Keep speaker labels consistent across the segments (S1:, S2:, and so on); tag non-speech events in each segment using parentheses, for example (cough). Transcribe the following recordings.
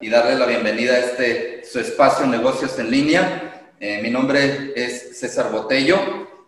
S1: y darle la bienvenida a este su espacio Negocios en Línea. Eh, mi nombre es César Botello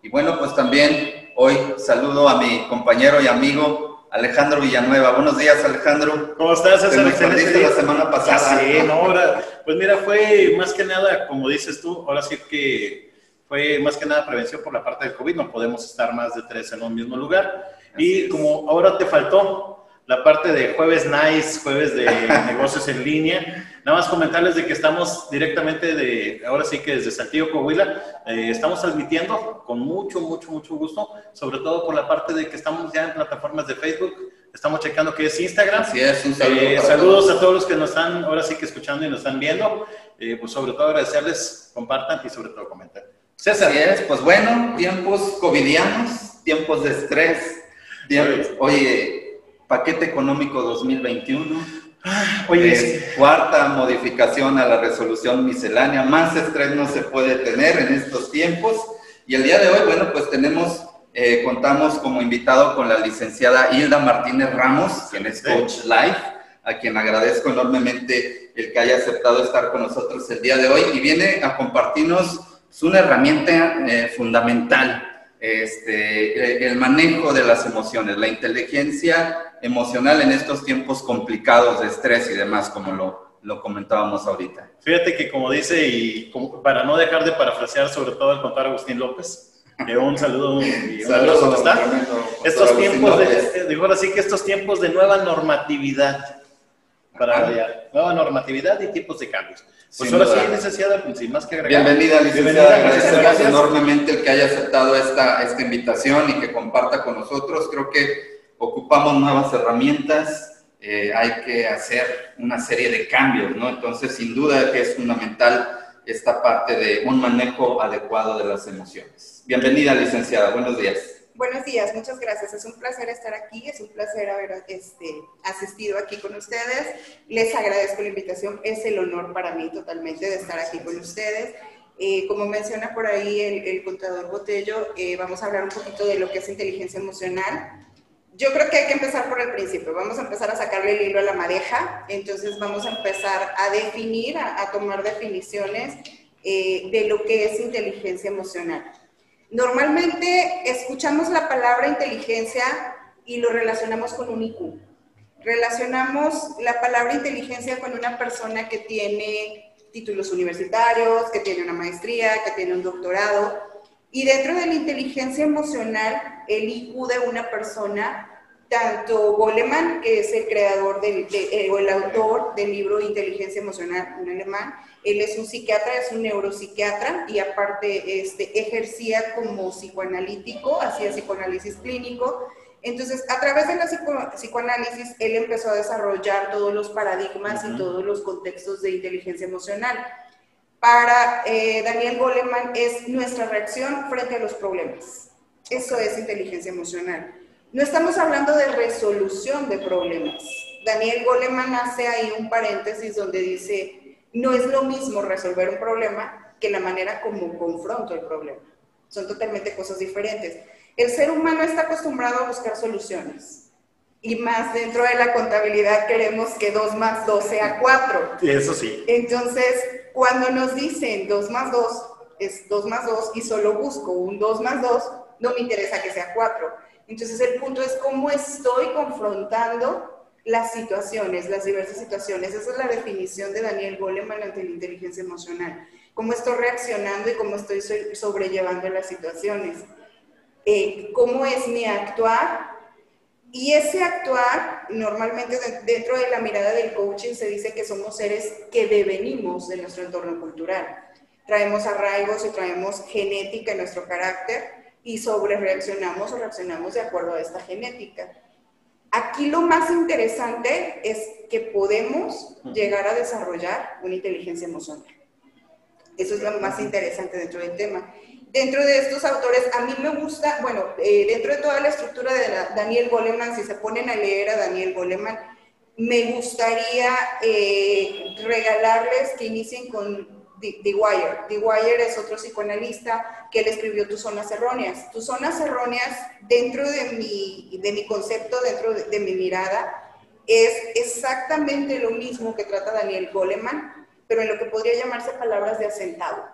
S1: y bueno, pues también hoy saludo a mi compañero y amigo Alejandro Villanueva. Buenos días, Alejandro.
S2: ¿Cómo estás, César?
S1: Te me la semana pasada.
S2: Sí, no, ahora, pues mira, fue más que nada, como dices tú, ahora sí que fue más que nada prevención por la parte del COVID, no podemos estar más de tres en un mismo lugar. y como ahora te faltó la parte de jueves nice, jueves de (laughs) negocios en línea. Nada más comentarles de que estamos directamente de, ahora sí que desde Saltillo, Coahuila, eh, estamos transmitiendo con mucho, mucho, mucho gusto, sobre todo por la parte de que estamos ya en plataformas de Facebook, estamos checando que es Instagram.
S1: Así es, un saludo
S2: eh, saludos a todos los que nos están ahora sí que escuchando y nos están viendo. Eh, pues sobre todo agradecerles, compartan y sobre todo comenten.
S1: César. Así es, pues bueno, tiempos covidianos, tiempos de estrés, tiempos, oye paquete económico 2021. Oye, es cuarta modificación a la resolución miscelánea. Más estrés no se puede tener en estos tiempos. Y el día de hoy, bueno, pues tenemos, eh, contamos como invitado con la licenciada Hilda Martínez Ramos, quien es Coach Life, a quien agradezco enormemente el que haya aceptado estar con nosotros el día de hoy y viene a compartirnos una herramienta eh, fundamental este, el manejo de las emociones, la inteligencia emocional en estos tiempos complicados de estrés y demás, como lo, lo comentábamos ahorita.
S2: Fíjate que como dice, y para no dejar de parafrasear sobre todo el contar Agustín López, que un saludo y un (laughs)
S1: saludo, está.
S2: Estos tiempos, de, digo así que estos tiempos de nueva normatividad, para nueva normatividad y tipos de cambios. Pues ahora sí, licenciada, pues, sin más que agregar.
S1: Bienvenida, licenciada. Agradecemos enormemente el que haya aceptado esta, esta invitación y que comparta con nosotros. Creo que ocupamos nuevas herramientas, eh, hay que hacer una serie de cambios, ¿no? Entonces, sin duda que es fundamental esta parte de un manejo adecuado de las emociones. Bienvenida, licenciada. Buenos días.
S3: Buenos días, muchas gracias. Es un placer estar aquí, es un placer haber este, asistido aquí con ustedes. Les agradezco la invitación, es el honor para mí totalmente de estar aquí con ustedes. Eh, como menciona por ahí el, contador Botello, eh, vamos a hablar un poquito de lo que es inteligencia emocional. Yo creo que hay que empezar por el principio, vamos a empezar a sacarle el hilo a la madeja, entonces vamos a empezar a definir, a, tomar definiciones eh, de lo que es inteligencia emocional. Normalmente escuchamos la palabra inteligencia y lo relacionamos con un IQ. Relacionamos la palabra inteligencia con una persona que tiene títulos universitarios, que tiene una maestría, que tiene un doctorado. Y dentro de la inteligencia emocional, el IQ de una persona, tanto Goleman, que es el creador eh, o el autor del libro Inteligencia Emocional, un alemán, él es un psiquiatra, es un neuropsiquiatra y aparte este, ejercía como psicoanalítico, hacía psicoanálisis clínico. Entonces, a través de la psicoanálisis, él empezó a desarrollar todos los paradigmas y todos los contextos de inteligencia emocional. Para eh, Daniel Goleman es nuestra reacción frente a los problemas. Eso es inteligencia emocional. No estamos hablando de resolución de problemas. Daniel Goleman hace ahí un paréntesis donde dice, no es lo mismo resolver un problema que la manera como confronto el problema. Son totalmente cosas diferentes. El ser humano está acostumbrado a buscar soluciones. Y más dentro de la contabilidad queremos que 2 más 2 sea 4.
S2: Eso sí.
S3: Entonces, cuando nos dicen 2 más 2 es 2 más 2 y solo busco un 2 más 2, no me interesa que sea 4. Entonces, el punto es cómo estoy confrontando las situaciones, las diversas situaciones. Esa es la definición de Daniel Goleman ante la inteligencia emocional. Cómo estoy reaccionando y cómo estoy sobrellevando las situaciones. Eh, cómo es mi actuar. Y ese actuar, normalmente dentro de la mirada del coaching se dice que somos seres que devenimos de nuestro entorno cultural. Traemos arraigos y traemos genética en nuestro carácter y sobre reaccionamos o reaccionamos de acuerdo a esta genética. Aquí lo más interesante es que podemos llegar a desarrollar una inteligencia emocional. Eso es lo más interesante dentro del tema. Dentro de estos autores, a mí me gusta, bueno, eh, dentro de toda la estructura de Daniel Goleman, si se ponen a leer a Daniel Goleman, me gustaría eh, regalarles que inicien con The Wire. The Wire es otro psicoanalista que le escribió Tus zonas erróneas. Tus zonas erróneas, dentro de mi, de mi concepto, dentro de, mi mirada, es exactamente lo mismo que trata Daniel Goleman, pero en lo que podría llamarse palabras de acentado.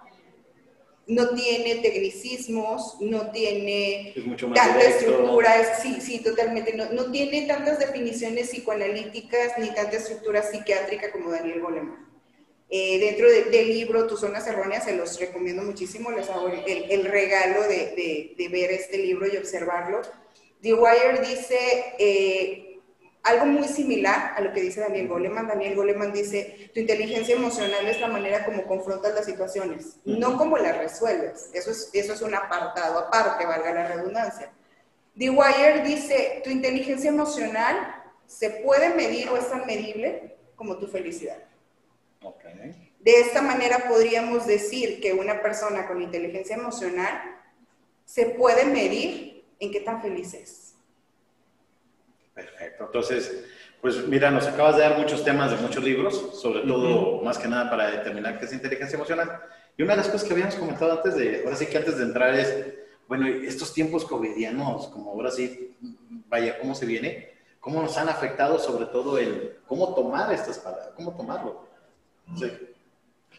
S3: No tiene tecnicismos, no tiene tanta estructura, sí, sí, totalmente, no, no, tiene tantas definiciones psicoanalíticas ni tanta estructura psiquiátrica como Daniel Goleman. Eh, dentro del libro Tus zonas erróneas, se los recomiendo muchísimo, les hago el, el regalo de, de, de, ver este libro y observarlo. The Wire dice eh, algo muy similar a lo que dice Daniel Goleman. Daniel Goleman dice, tu inteligencia emocional es la manera como confrontas las situaciones, no como las resuelves. Eso es, eso es un apartado aparte, valga la redundancia. The Wire dice, tu inteligencia emocional se puede medir o es tan medible como tu felicidad. De esta manera podríamos decir que una persona con inteligencia emocional se puede medir en qué tan feliz es.
S2: Perfecto. Entonces, pues mira, nos acabas de dar muchos temas de muchos libros, sobre todo, más que nada, para determinar qué es inteligencia emocional. Y una de las cosas que habíamos comentado antes de, ahora sí que antes de entrar es, bueno, estos tiempos covidianos, como ahora sí, vaya, ¿cómo se viene? ¿Cómo nos han afectado sobre todo el cómo tomar estas palabras, cómo tomarlo?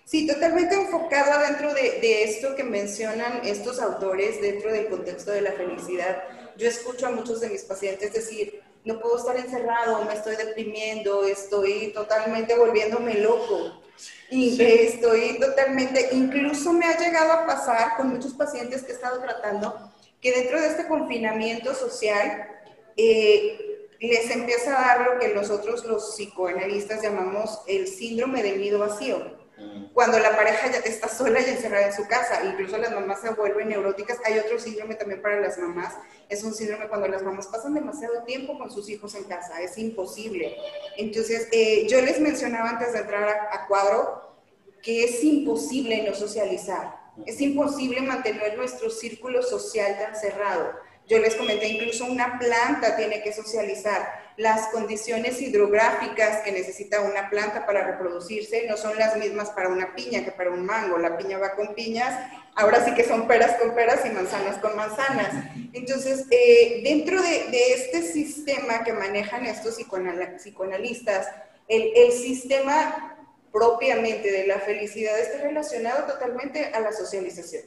S3: Sí. totalmente enfocado dentro de, de, esto que mencionan estos autores dentro del contexto de la felicidad. Yo escucho a muchos de mis pacientes decir, no puedo estar encerrado, me estoy deprimiendo, estoy totalmente volviéndome loco. Y estoy totalmente, incluso me ha llegado a pasar con muchos pacientes que he estado tratando, que dentro de este confinamiento social, eh, les empieza a dar lo que nosotros los psicoanalistas llamamos el síndrome del nido vacío. Mm. Cuando la pareja ya está sola y encerrada en su casa, incluso las mamás se vuelven neuróticas. Hay otro síndrome también para las mamás, es un síndrome cuando las mamás pasan demasiado tiempo con sus hijos en casa, es imposible. Entonces, eh, yo les mencionaba antes de entrar a, a cuadro que es imposible no socializar, es imposible mantener nuestro círculo social tan cerrado yo les comenté, incluso una planta tiene que socializar. Las condiciones hidrográficas que necesita una planta para reproducirse no son las mismas para una piña que para un mango. La piña va con piñas, ahora sí que son peras con peras y manzanas con manzanas. Entonces, eh, dentro de, este sistema que manejan estos psicoanalistas, el, el sistema propiamente de la felicidad está relacionado totalmente a la socialización.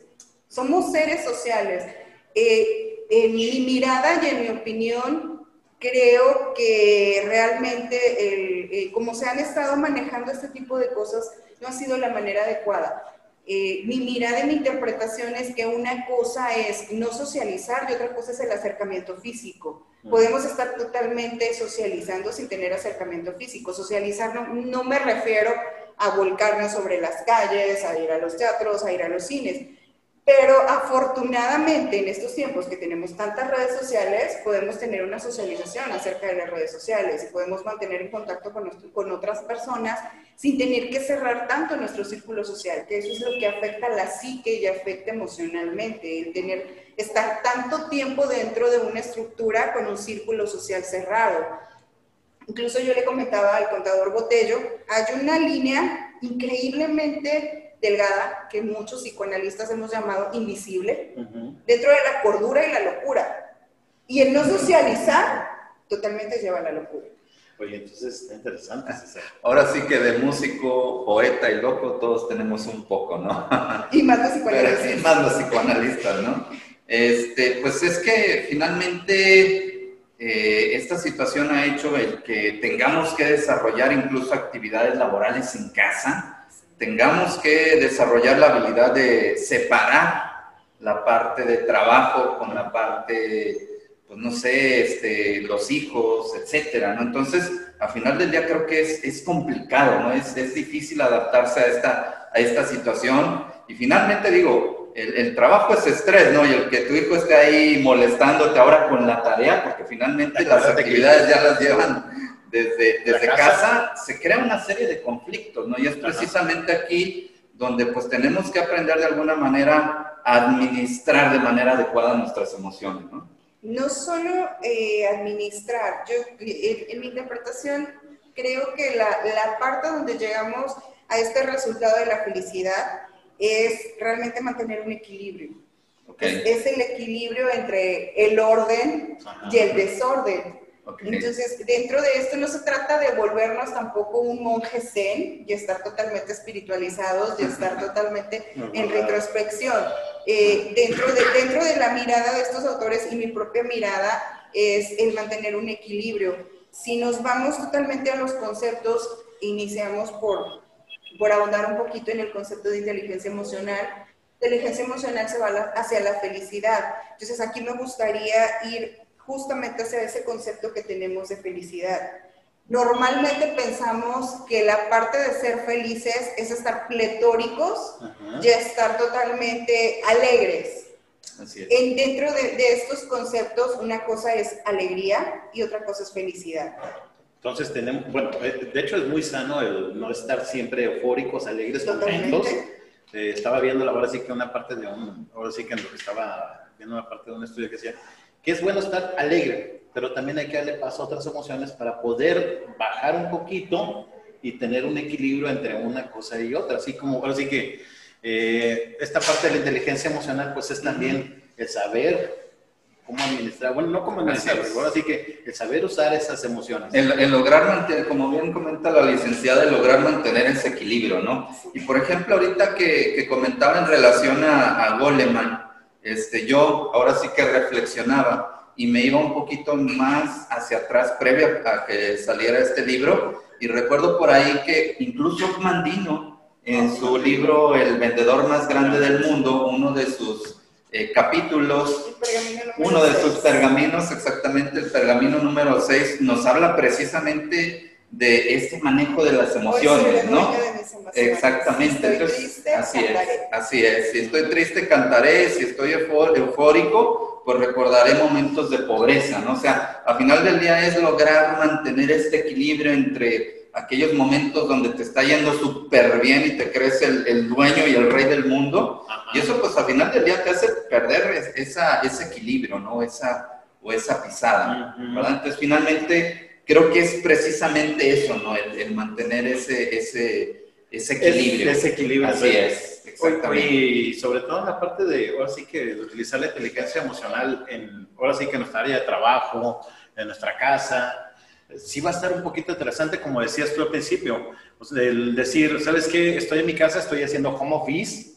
S3: Somos seres sociales. Eh, en mi mirada y en mi opinión, creo que realmente eh, como se han estado manejando este tipo de cosas, no ha sido la manera adecuada. Eh, mi mirada y mi interpretación es que una cosa es no socializar y otra cosa es el acercamiento físico. Podemos estar totalmente socializando sin tener acercamiento físico. Socializar no, no me refiero a volcarnos sobre las calles, a ir a los teatros, a ir a los cines pero afortunadamente en estos tiempos que tenemos tantas redes sociales, podemos tener una socialización acerca de las redes sociales y podemos mantener en contacto con, con otras personas sin tener que cerrar tanto nuestro círculo social, que eso es lo que afecta a la psique y afecta emocionalmente, el tener, estar tanto tiempo dentro de una estructura con un círculo social cerrado. Incluso yo le comentaba al contador Botello, hay una línea increíblemente delgada que muchos psicoanalistas hemos llamado invisible, dentro de la cordura y la locura. Y el no socializar totalmente lleva a la locura.
S2: Oye, entonces está interesante.
S1: Ahora sí que de músico, poeta y loco todos tenemos un poco, ¿no?
S3: y más los (laughs) psicoanalistas.
S1: y más los psicoanalistas, ¿no? Este, pues es que finalmente eh, esta situación ha hecho el que tengamos que desarrollar incluso actividades laborales en casa, tengamos que desarrollar la habilidad de separar la parte de trabajo con la parte, pues no sé, este, los hijos, etcétera, ¿no? Entonces, al final del día creo que es, es complicado, ¿no? Es, es, difícil adaptarse a esta, a esta situación. Y finalmente digo, el, el, trabajo es estrés, ¿no? Y el que tu hijo esté ahí molestándote ahora con la tarea, porque finalmente las actividades ya las (laughs) llevan desde, desde casa. se crea una serie de conflictos, ¿no? Y es precisamente aquí donde pues tenemos que aprender de alguna manera a administrar de manera adecuada nuestras emociones, ¿no?
S3: No solo eh, administrar, yo en, mi interpretación creo que la, la parte donde llegamos a este resultado de la felicidad es realmente mantener un equilibrio. Es, el equilibrio entre el orden y el desorden Entonces, dentro de esto no se trata de volvernos tampoco un monje zen y estar totalmente espiritualizados y estar totalmente (laughs) en retrospección. Eh, dentro, de, dentro de la mirada de estos autores y mi propia mirada es el mantener un equilibrio. Si nos vamos totalmente a los conceptos, iniciamos por, por ahondar un poquito en el concepto de inteligencia emocional. Inteligencia emocional se va hacia la felicidad. Entonces aquí me gustaría ir justamente hacia ese concepto que tenemos de felicidad. Normalmente pensamos que la parte de ser felices es estar pletóricos y estar totalmente alegres. En, dentro de, estos conceptos, una cosa es alegría y otra cosa es felicidad.
S2: Entonces tenemos, bueno, eh, de hecho es muy sano el no estar siempre eufóricos, alegres, contentos. Eh, estaba viendo ahora sí que una parte de un, ahora sí que en lo que estaba viendo una parte de un estudio que decía que es bueno estar alegre, pero también hay que darle paso a otras emociones para poder bajar un poquito y tener un equilibrio entre una cosa y otra. Así como, ahora sí que eh, esta parte de la inteligencia emocional, pues es también el saber cómo administrar, bueno, no cómo administrar, pero así que el saber usar esas emociones.
S1: El, lograr mantener, como bien comenta la licenciada, el lograr mantener ese equilibrio, ¿no? Y por ejemplo, ahorita que, que comentaba en relación a, a Goleman, este, yo ahora sí que reflexionaba y me iba un poquito más hacia atrás previo a que saliera este libro. Y recuerdo por ahí que incluso Mandino en su libro El vendedor más grande del mundo, uno de sus eh, capítulos, uno de sus pergaminos, exactamente el pergamino número 6, nos habla precisamente de este manejo de las emociones, ¿no? Exactamente. así es, así es. Si estoy triste, cantaré. Si estoy eufórico, pues recordaré momentos de pobreza, ¿no? O sea, al final del día es lograr mantener este equilibrio entre aquellos momentos donde te está yendo súper bien y te crees el, dueño y el rey del mundo. Y eso, pues, al final del día te hace perder esa, ese equilibrio, ¿no? Esa, o esa pisada, ¿verdad? Entonces, finalmente creo que es precisamente eso, ¿no? El, mantener ese, ese, ese equilibrio.
S2: ese equilibrio.
S1: Así es,
S2: exactamente. Y sobre todo en la parte de, ahora sí que utilizar la inteligencia emocional en, ahora sí que en nuestra área de trabajo, en nuestra casa, sí va a estar un poquito interesante, como decías tú al principio, pues, el decir, ¿sabes qué? Estoy en mi casa, estoy haciendo home office,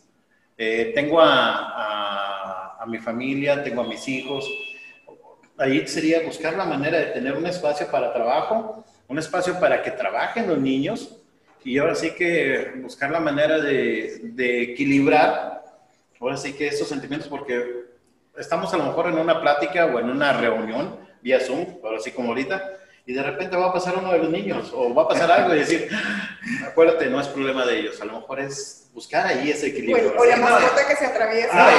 S2: eh, tengo a, a, a mi familia, tengo a mis hijos, ahí sería buscar la manera de tener un espacio para trabajo, un espacio para que trabajen los niños y ahora sí que buscar la manera de, de equilibrar, ahora sí que esos sentimientos, porque estamos a lo mejor en una plática o en una reunión vía Zoom, ahora sí como ahorita, y de repente va a pasar uno de los niños o va a pasar algo y decir, acuérdate, no es problema de ellos, a lo mejor es buscar ahí ese equilibrio.
S3: o la mascota que se atraviesa.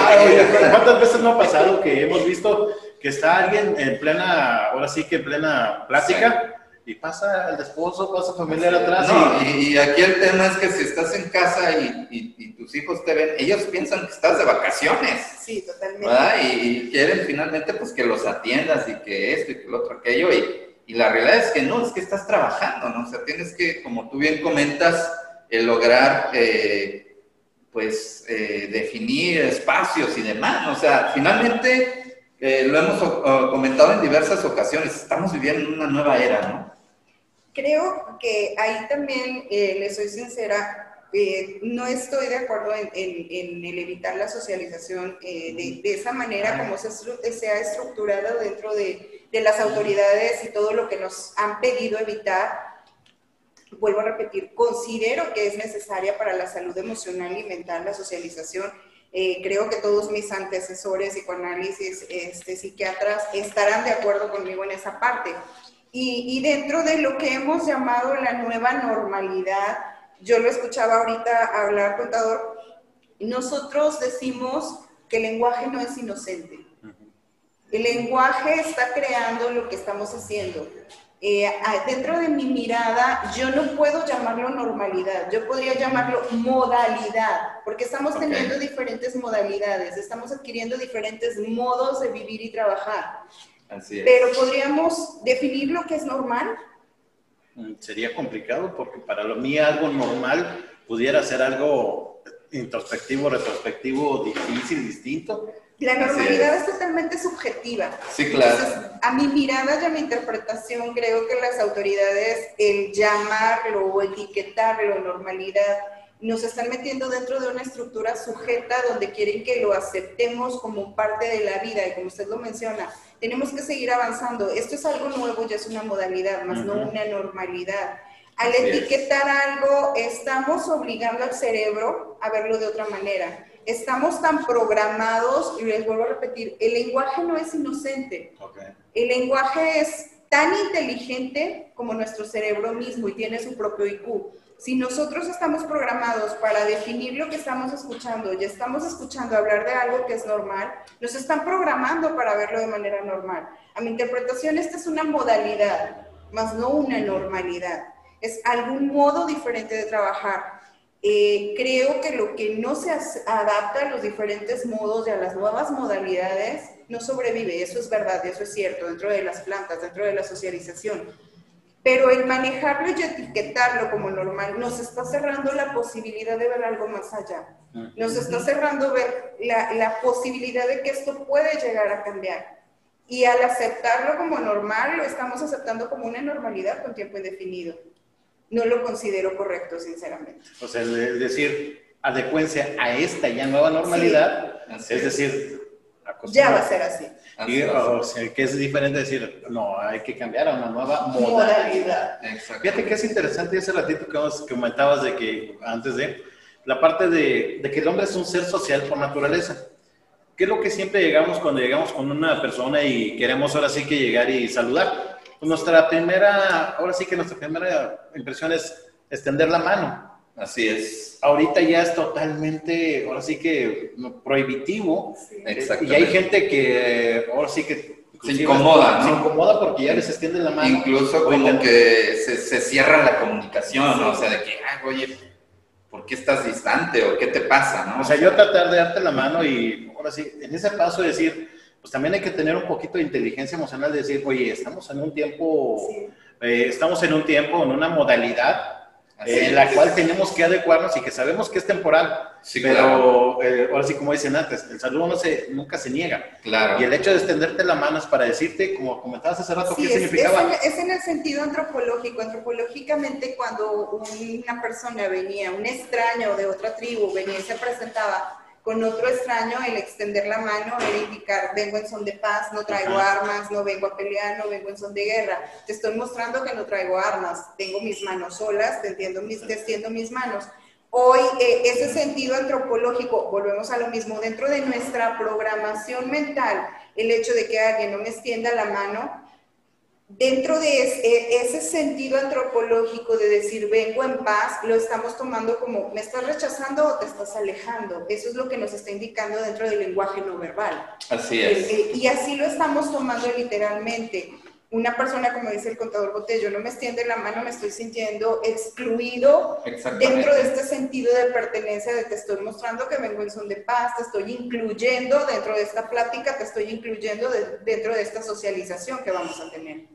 S2: ¿Cuántas veces no ha pasado que hemos visto que está alguien en plena, ahora sí que en plena plática, y pasa el esposo, pasa familiar atrás.
S1: y, aquí el tema es que si estás en casa y, tus hijos te ven, ellos piensan que estás de vacaciones.
S3: Sí, totalmente.
S1: Y, quieren finalmente pues que los atiendas y que esto y que lo otro, aquello. Y, la realidad es que no, es que estás trabajando, ¿no? O sea, tienes que, como tú bien comentas, el lograr, eh, pues, eh, definir espacios y demás. O sea, finalmente eh, lo hemos comentado en diversas ocasiones, estamos viviendo una nueva era, ¿no?
S3: Creo que ahí también, eh, le soy sincera, eh, no estoy de acuerdo en, el evitar la socialización de, esa manera como se, se ha estructurado dentro de, de, las autoridades y todo lo que nos han pedido evitar. Vuelvo a repetir, considero que es necesaria para la salud emocional y mental la socialización eh, creo que todos mis antecesores, psicoanálisis, este, psiquiatras, estarán de acuerdo conmigo en esa parte. Y, y, dentro de lo que hemos llamado la nueva normalidad, yo lo escuchaba ahorita hablar, contador, nosotros decimos que el lenguaje no es inocente. El lenguaje está creando lo que estamos haciendo. Eh, dentro de mi mirada, yo no puedo llamarlo normalidad, yo podría llamarlo modalidad, porque estamos teniendo diferentes modalidades, estamos adquiriendo diferentes modos de vivir y trabajar. Así es. Pero podríamos definir lo que es normal.
S2: Mm, sería complicado porque para lo mío algo normal pudiera ser algo introspectivo, retrospectivo, difícil, distinto.
S3: La normalidad es. totalmente subjetiva.
S1: Sí, claro.
S3: a mi mirada y a mi interpretación, creo que las autoridades, el llamarlo o etiquetarlo normalidad, nos están metiendo dentro de una estructura sujeta donde quieren que lo aceptemos como parte de la vida y como usted lo menciona, tenemos que seguir avanzando. Esto es algo nuevo, ya es una modalidad, más no una normalidad. Al etiquetar algo, estamos obligando al cerebro a verlo de otra manera. Estamos tan programados, y les vuelvo a repetir, el lenguaje no es inocente. El lenguaje es tan inteligente como nuestro cerebro mismo y tiene su propio IQ. Si nosotros estamos programados para definir lo que estamos escuchando y estamos escuchando hablar de algo que es normal, nos están programando para verlo de manera normal. A mi interpretación, esta es una modalidad, más no una normalidad. Es algún modo diferente de trabajar. Eh, creo que lo que no se adapta a los diferentes modos y a las nuevas modalidades no sobrevive. Eso es verdad, eso es cierto, dentro de las plantas, dentro de la socialización pero el manejarlo y etiquetarlo como normal nos está cerrando la posibilidad de ver algo más allá. Nos está cerrando ver la, la, posibilidad de que esto puede llegar a cambiar. Y al aceptarlo como normal, lo estamos aceptando como una normalidad con tiempo indefinido. No lo considero correcto, sinceramente.
S2: O sea, es decir, adecuencia a esta ya nueva normalidad, es decir,
S3: ya va a ser así.
S2: Y, o sea, que es diferente decir, no, hay que cambiar a una nueva modalidad. Fíjate que es interesante ese ratito que comentabas de que, antes de, la parte de, de, que el hombre es un ser social por naturaleza. ¿Qué es lo que siempre llegamos cuando llegamos con una persona y queremos ahora sí que llegar y saludar? Pues nuestra primera, ahora sí que nuestra primera impresión es extender la mano.
S1: Así es.
S2: Ahorita ya es totalmente, ahora sí que prohibitivo. Y hay gente que ahora sí que
S1: se incomoda,
S2: ¿no? Se incomoda porque ya les extiende la mano.
S1: Incluso como que se, se, cierra la comunicación, ¿no? O sea, de que, oye, ¿por qué estás distante o qué te pasa, no?
S2: O sea, yo tratar de darte la mano y ahora sí, en ese paso de decir, pues también hay que tener un poquito de inteligencia emocional de decir, oye, estamos en un tiempo, eh, estamos en un tiempo, en una modalidad en la cual tenemos que adecuarnos y que sabemos que es temporal. pero eh, ahora sí, como dicen antes, el saludo no se, nunca se niega.
S1: Claro.
S2: Y el hecho de extenderte la mano es para decirte, como comentabas hace rato, qué significaba.
S3: Es en, el sentido antropológico. Antropológicamente, cuando una persona venía, un extraño de otra tribu, venía y se presentaba, con otro extraño, el extender la mano era indicar, vengo en son de paz, no traigo armas, no vengo a pelear, no vengo en son de guerra. Te estoy mostrando que no traigo armas, tengo mis manos solas, te, entiendo mis, extiendo mis manos. Hoy, eh, ese sentido antropológico, volvemos a lo mismo, dentro de nuestra programación mental, el hecho de que alguien no me extienda la mano dentro de e, ese, sentido antropológico de decir vengo en paz, lo estamos tomando como me estás rechazando o te estás alejando. Eso es lo que nos está indicando dentro del lenguaje no verbal.
S1: Así es.
S3: y así lo estamos tomando literalmente. Una persona, como dice el contador Botello, no me extiende la mano, me estoy sintiendo excluido dentro de este sentido de pertenencia, de te estoy mostrando que vengo en son de paz, te estoy incluyendo dentro de esta plática, te estoy incluyendo dentro de esta socialización que vamos a tener.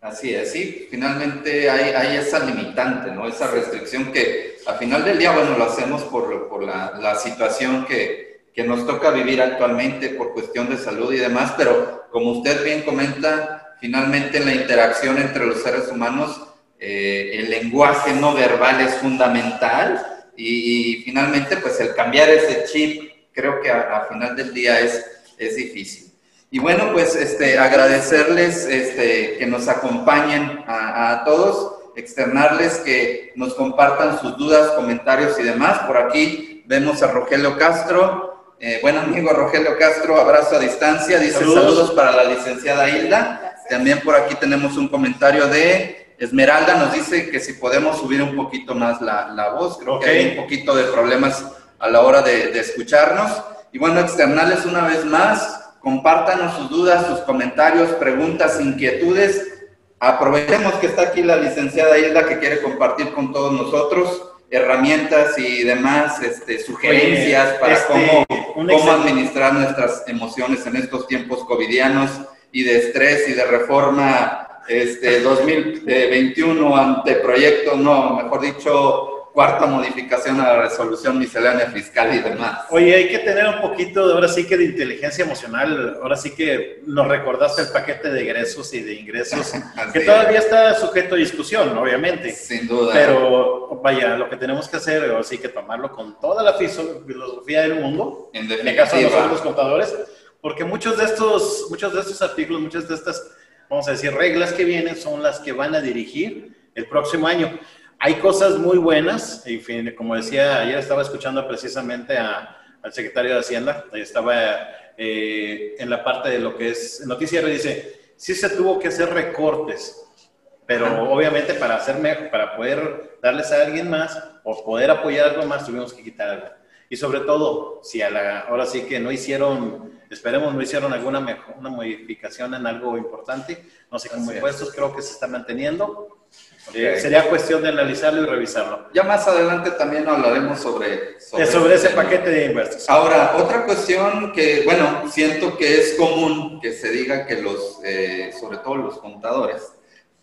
S1: Así es, sí, finalmente hay, hay, esa limitante, ¿no? Esa restricción que al final del día, bueno, lo hacemos por, por la, la, situación que, que, nos toca vivir actualmente por cuestión de salud y demás, pero como usted bien comenta, finalmente en la interacción entre los seres humanos, eh, el lenguaje no verbal es fundamental y, finalmente pues el cambiar ese chip creo que al final del día es, es difícil. Y bueno, pues este, agradecerles este, que nos acompañen a, todos, externarles que nos compartan sus dudas, comentarios y demás. Por aquí vemos a Rogelio Castro. Eh, buen amigo Rogelio Castro, abrazo a distancia. Dice saludos, para la licenciada Hilda. También por aquí tenemos un comentario de Esmeralda. Nos dice que si podemos subir un poquito más la, voz. Creo que hay un poquito de problemas a la hora de, de escucharnos. Y bueno, externarles una vez más Compártanos sus dudas, sus comentarios, preguntas, inquietudes. Aprovechemos que está aquí la licenciada Hilda que quiere compartir con todos nosotros herramientas y demás este, sugerencias para este, cómo, cómo administrar nuestras emociones en estos tiempos covidianos y de estrés y de reforma este, 2021 ante proyecto, no, mejor dicho, cuarta modificación a la resolución miscelánea fiscal y demás.
S2: Oye, hay que tener un poquito, ahora sí que de inteligencia emocional, ahora sí que nos recordaste el paquete de egresos y de ingresos, (laughs) que todavía está sujeto a discusión, obviamente.
S1: Sin duda.
S2: Pero vaya, lo que tenemos que hacer, ahora sí que tomarlo con toda la filosofía del mundo,
S1: en,
S2: en el caso de nosotros los contadores, porque muchos de estos, muchos de estos artículos, muchas de estas, vamos a decir, reglas que vienen son las que van a dirigir el próximo año. Hay cosas muy buenas, y como decía, ayer estaba escuchando precisamente al secretario de Hacienda, estaba eh, en la parte de lo que es noticiero, dice, sí se tuvo que hacer recortes, pero obviamente para, hacerme, para poder darles a alguien más o poder apoyar algo más, tuvimos que quitar algo. Y sobre todo, si a la, ahora sí que no hicieron, esperemos no hicieron alguna mejor, una modificación en algo importante, no sé, como impuestos creo que se está manteniendo, sería cuestión de analizarlo y revisarlo.
S1: Ya más adelante también hablaremos sobre...
S2: Sobre, ese paquete de inversos.
S1: Ahora, otra cuestión que, bueno, siento que es común que se diga que los, eh, sobre todo los contadores,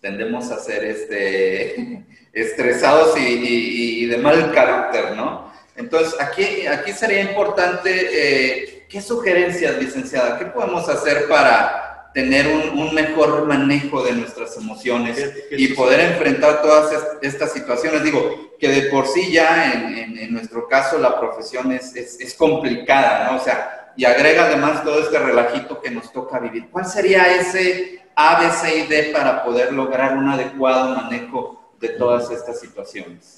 S1: tendemos a ser este, (laughs) estresados y, de mal carácter, ¿no? Entonces, aquí, aquí sería importante, eh, ¿qué sugerencias, licenciada? ¿Qué podemos hacer para tener un, mejor manejo de nuestras emociones y poder enfrentar todas estas situaciones. Digo, que de por sí ya en, en, nuestro caso la profesión es, es, es, complicada, ¿no? O sea, y agrega además todo este relajito que nos toca vivir. ¿Cuál sería ese A, B, C y D para poder lograr un adecuado manejo de todas estas situaciones?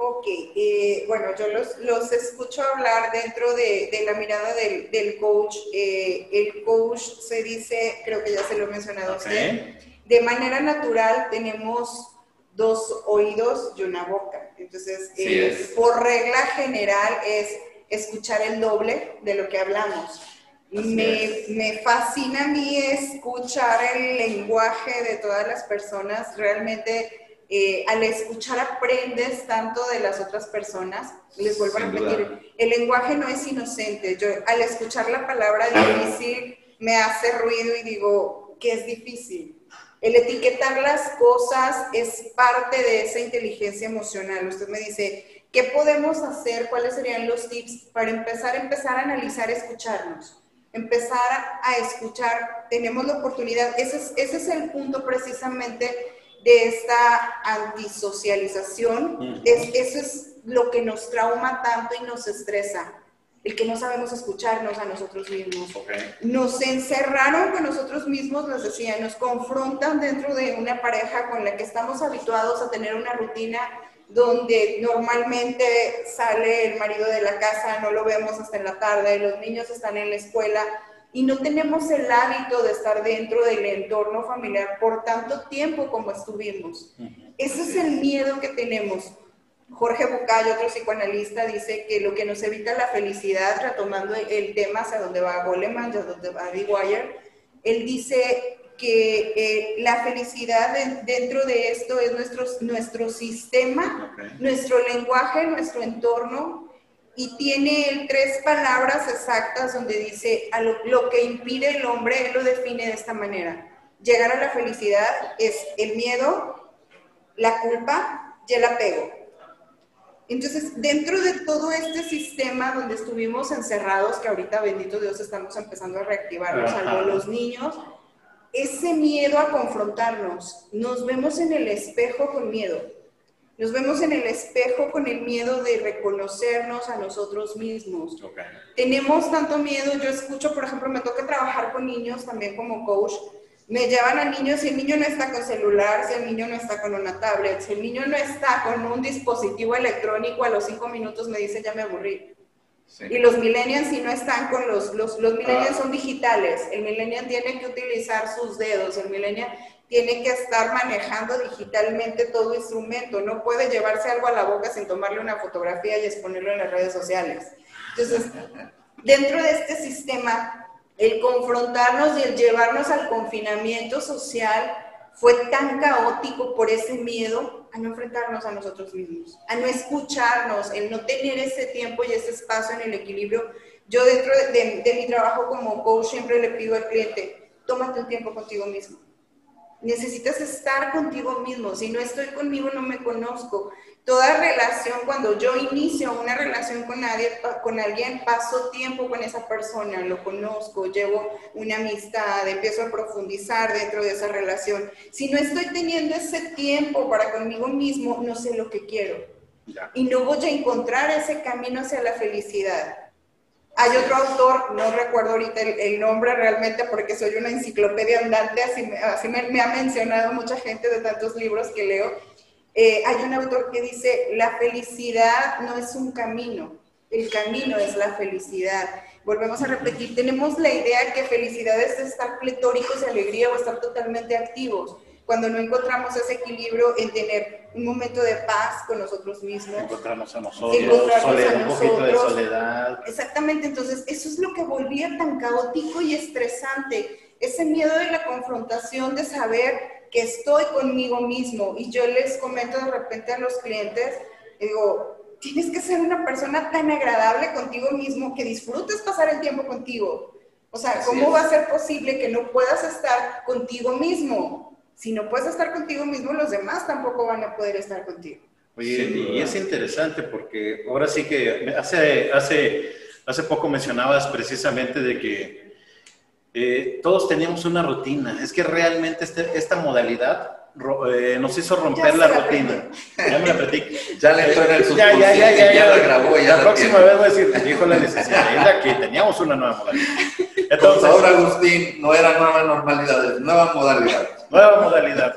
S3: Ok, eh, bueno, yo los, los, escucho hablar dentro de, de la mirada del, del coach. Eh, el coach se dice, creo que ya se lo he mencionado usted, de manera natural tenemos dos oídos y una boca. Entonces, eh, por regla general es escuchar el doble de lo que hablamos. Me, me, fascina a mí escuchar el lenguaje de todas las personas. Realmente eh, al escuchar aprendes tanto de las otras personas. Les vuelvo a repetir, el lenguaje no es inocente. Yo al escuchar la palabra difícil me hace ruido y digo que es difícil. El etiquetar las cosas es parte de esa inteligencia emocional. Usted me dice, ¿qué podemos hacer? ¿Cuáles serían los tips para empezar empezar a analizar, escucharnos? Empezar a escuchar, tenemos la oportunidad, ese es, ese es el punto precisamente de esta antisocialización. es, eso es lo que nos trauma tanto y nos estresa. El que no sabemos escucharnos a nosotros mismos. Nos encerraron con nosotros mismos, les decía, nos confrontan dentro de una pareja con la que estamos habituados a tener una rutina donde normalmente sale el marido de la casa, no lo vemos hasta en la tarde, los niños están en la escuela, y no tenemos el hábito de estar dentro del entorno familiar por tanto tiempo como estuvimos. Ese es el miedo que tenemos. Jorge Bucay, otro psicoanalista, dice que lo que nos evita la felicidad, retomando el tema hacia donde va Goleman, hacia donde va Wire, él dice que eh, la felicidad dentro de esto es nuestro, nuestro sistema, nuestro lenguaje, nuestro entorno, y tiene tres palabras exactas donde dice a lo, que impide el hombre, él lo define de esta manera. Llegar a la felicidad es el miedo, la culpa y el apego. Entonces, dentro de todo este sistema donde estuvimos encerrados, que ahorita, bendito Dios, estamos empezando a reactivarnos, a los niños, ese miedo a confrontarnos, nos vemos en el espejo con miedo nos vemos en el espejo con el miedo de reconocernos a nosotros mismos. Tenemos tanto miedo, yo escucho, por ejemplo, me toca trabajar con niños también como coach, me llevan a niños, si el niño no está con celular, si el niño no está con una tablet, si el niño no está con un dispositivo electrónico, a los cinco minutos me dice ya me aburrí. Y los millennials si no están con los, los, los millennials ah. son digitales, el millennial tiene que utilizar sus dedos, el millennial tiene que estar manejando digitalmente todo instrumento, no puede llevarse algo a la boca sin tomarle una fotografía y exponerlo en las redes sociales. Entonces, dentro de este sistema, el confrontarnos y el llevarnos al confinamiento social fue tan caótico por ese miedo a no enfrentarnos a nosotros mismos, a no escucharnos, el no tener ese tiempo y ese espacio en el equilibrio. Yo dentro de, de mi trabajo como coach siempre le pido al cliente, tómate un tiempo contigo mismo Necesitas estar contigo mismo. Si no estoy conmigo, no me conozco. Toda relación, cuando yo inicio una relación con, nadie, con alguien, paso tiempo con esa persona, lo conozco, llevo una amistad, empiezo a profundizar dentro de esa relación. Si no estoy teniendo ese tiempo para conmigo mismo, no sé lo que quiero. Y no voy a encontrar ese camino hacia la felicidad. Hay otro autor, no recuerdo ahorita el, nombre realmente porque soy una enciclopedia andante, así, así me, ha mencionado mucha gente de tantos libros que leo. Eh, hay un autor que dice, la felicidad no es un camino, el camino es la felicidad. Volvemos a repetir, tenemos la idea que felicidad es estar pletóricos de alegría o estar totalmente activos cuando no encontramos ese equilibrio en tener un momento de paz con nosotros mismos.
S2: Encontrarnos a nosotros, soledad, un poquito de soledad.
S3: Exactamente, entonces eso es lo que volvía tan caótico y estresante, ese miedo de la confrontación, de saber que estoy conmigo mismo. Y yo les comento de repente a los clientes, digo, tienes que ser una persona tan agradable contigo mismo que disfrutes pasar el tiempo contigo. O sea, ¿cómo va a ser posible que no puedas estar contigo mismo? Si no puedes estar contigo mismo, los demás tampoco van a poder estar contigo.
S2: Oye, y es interesante porque ahora sí que hace, hace, hace poco mencionabas precisamente de que eh, todos teníamos una rutina. Es que realmente este, esta modalidad eh, nos hizo romper la, rutina. Ya me la aprendí. (laughs)
S1: Ya le entró en el
S2: ya, ya, ya, ya, ya, la grabó. Ya la, próxima vez voy a decir, dijo la licenciada que teníamos una nueva modalidad.
S1: Entonces, ahora Agustín, no era nueva normalidad, nueva modalidad.
S2: Nueva modalidad.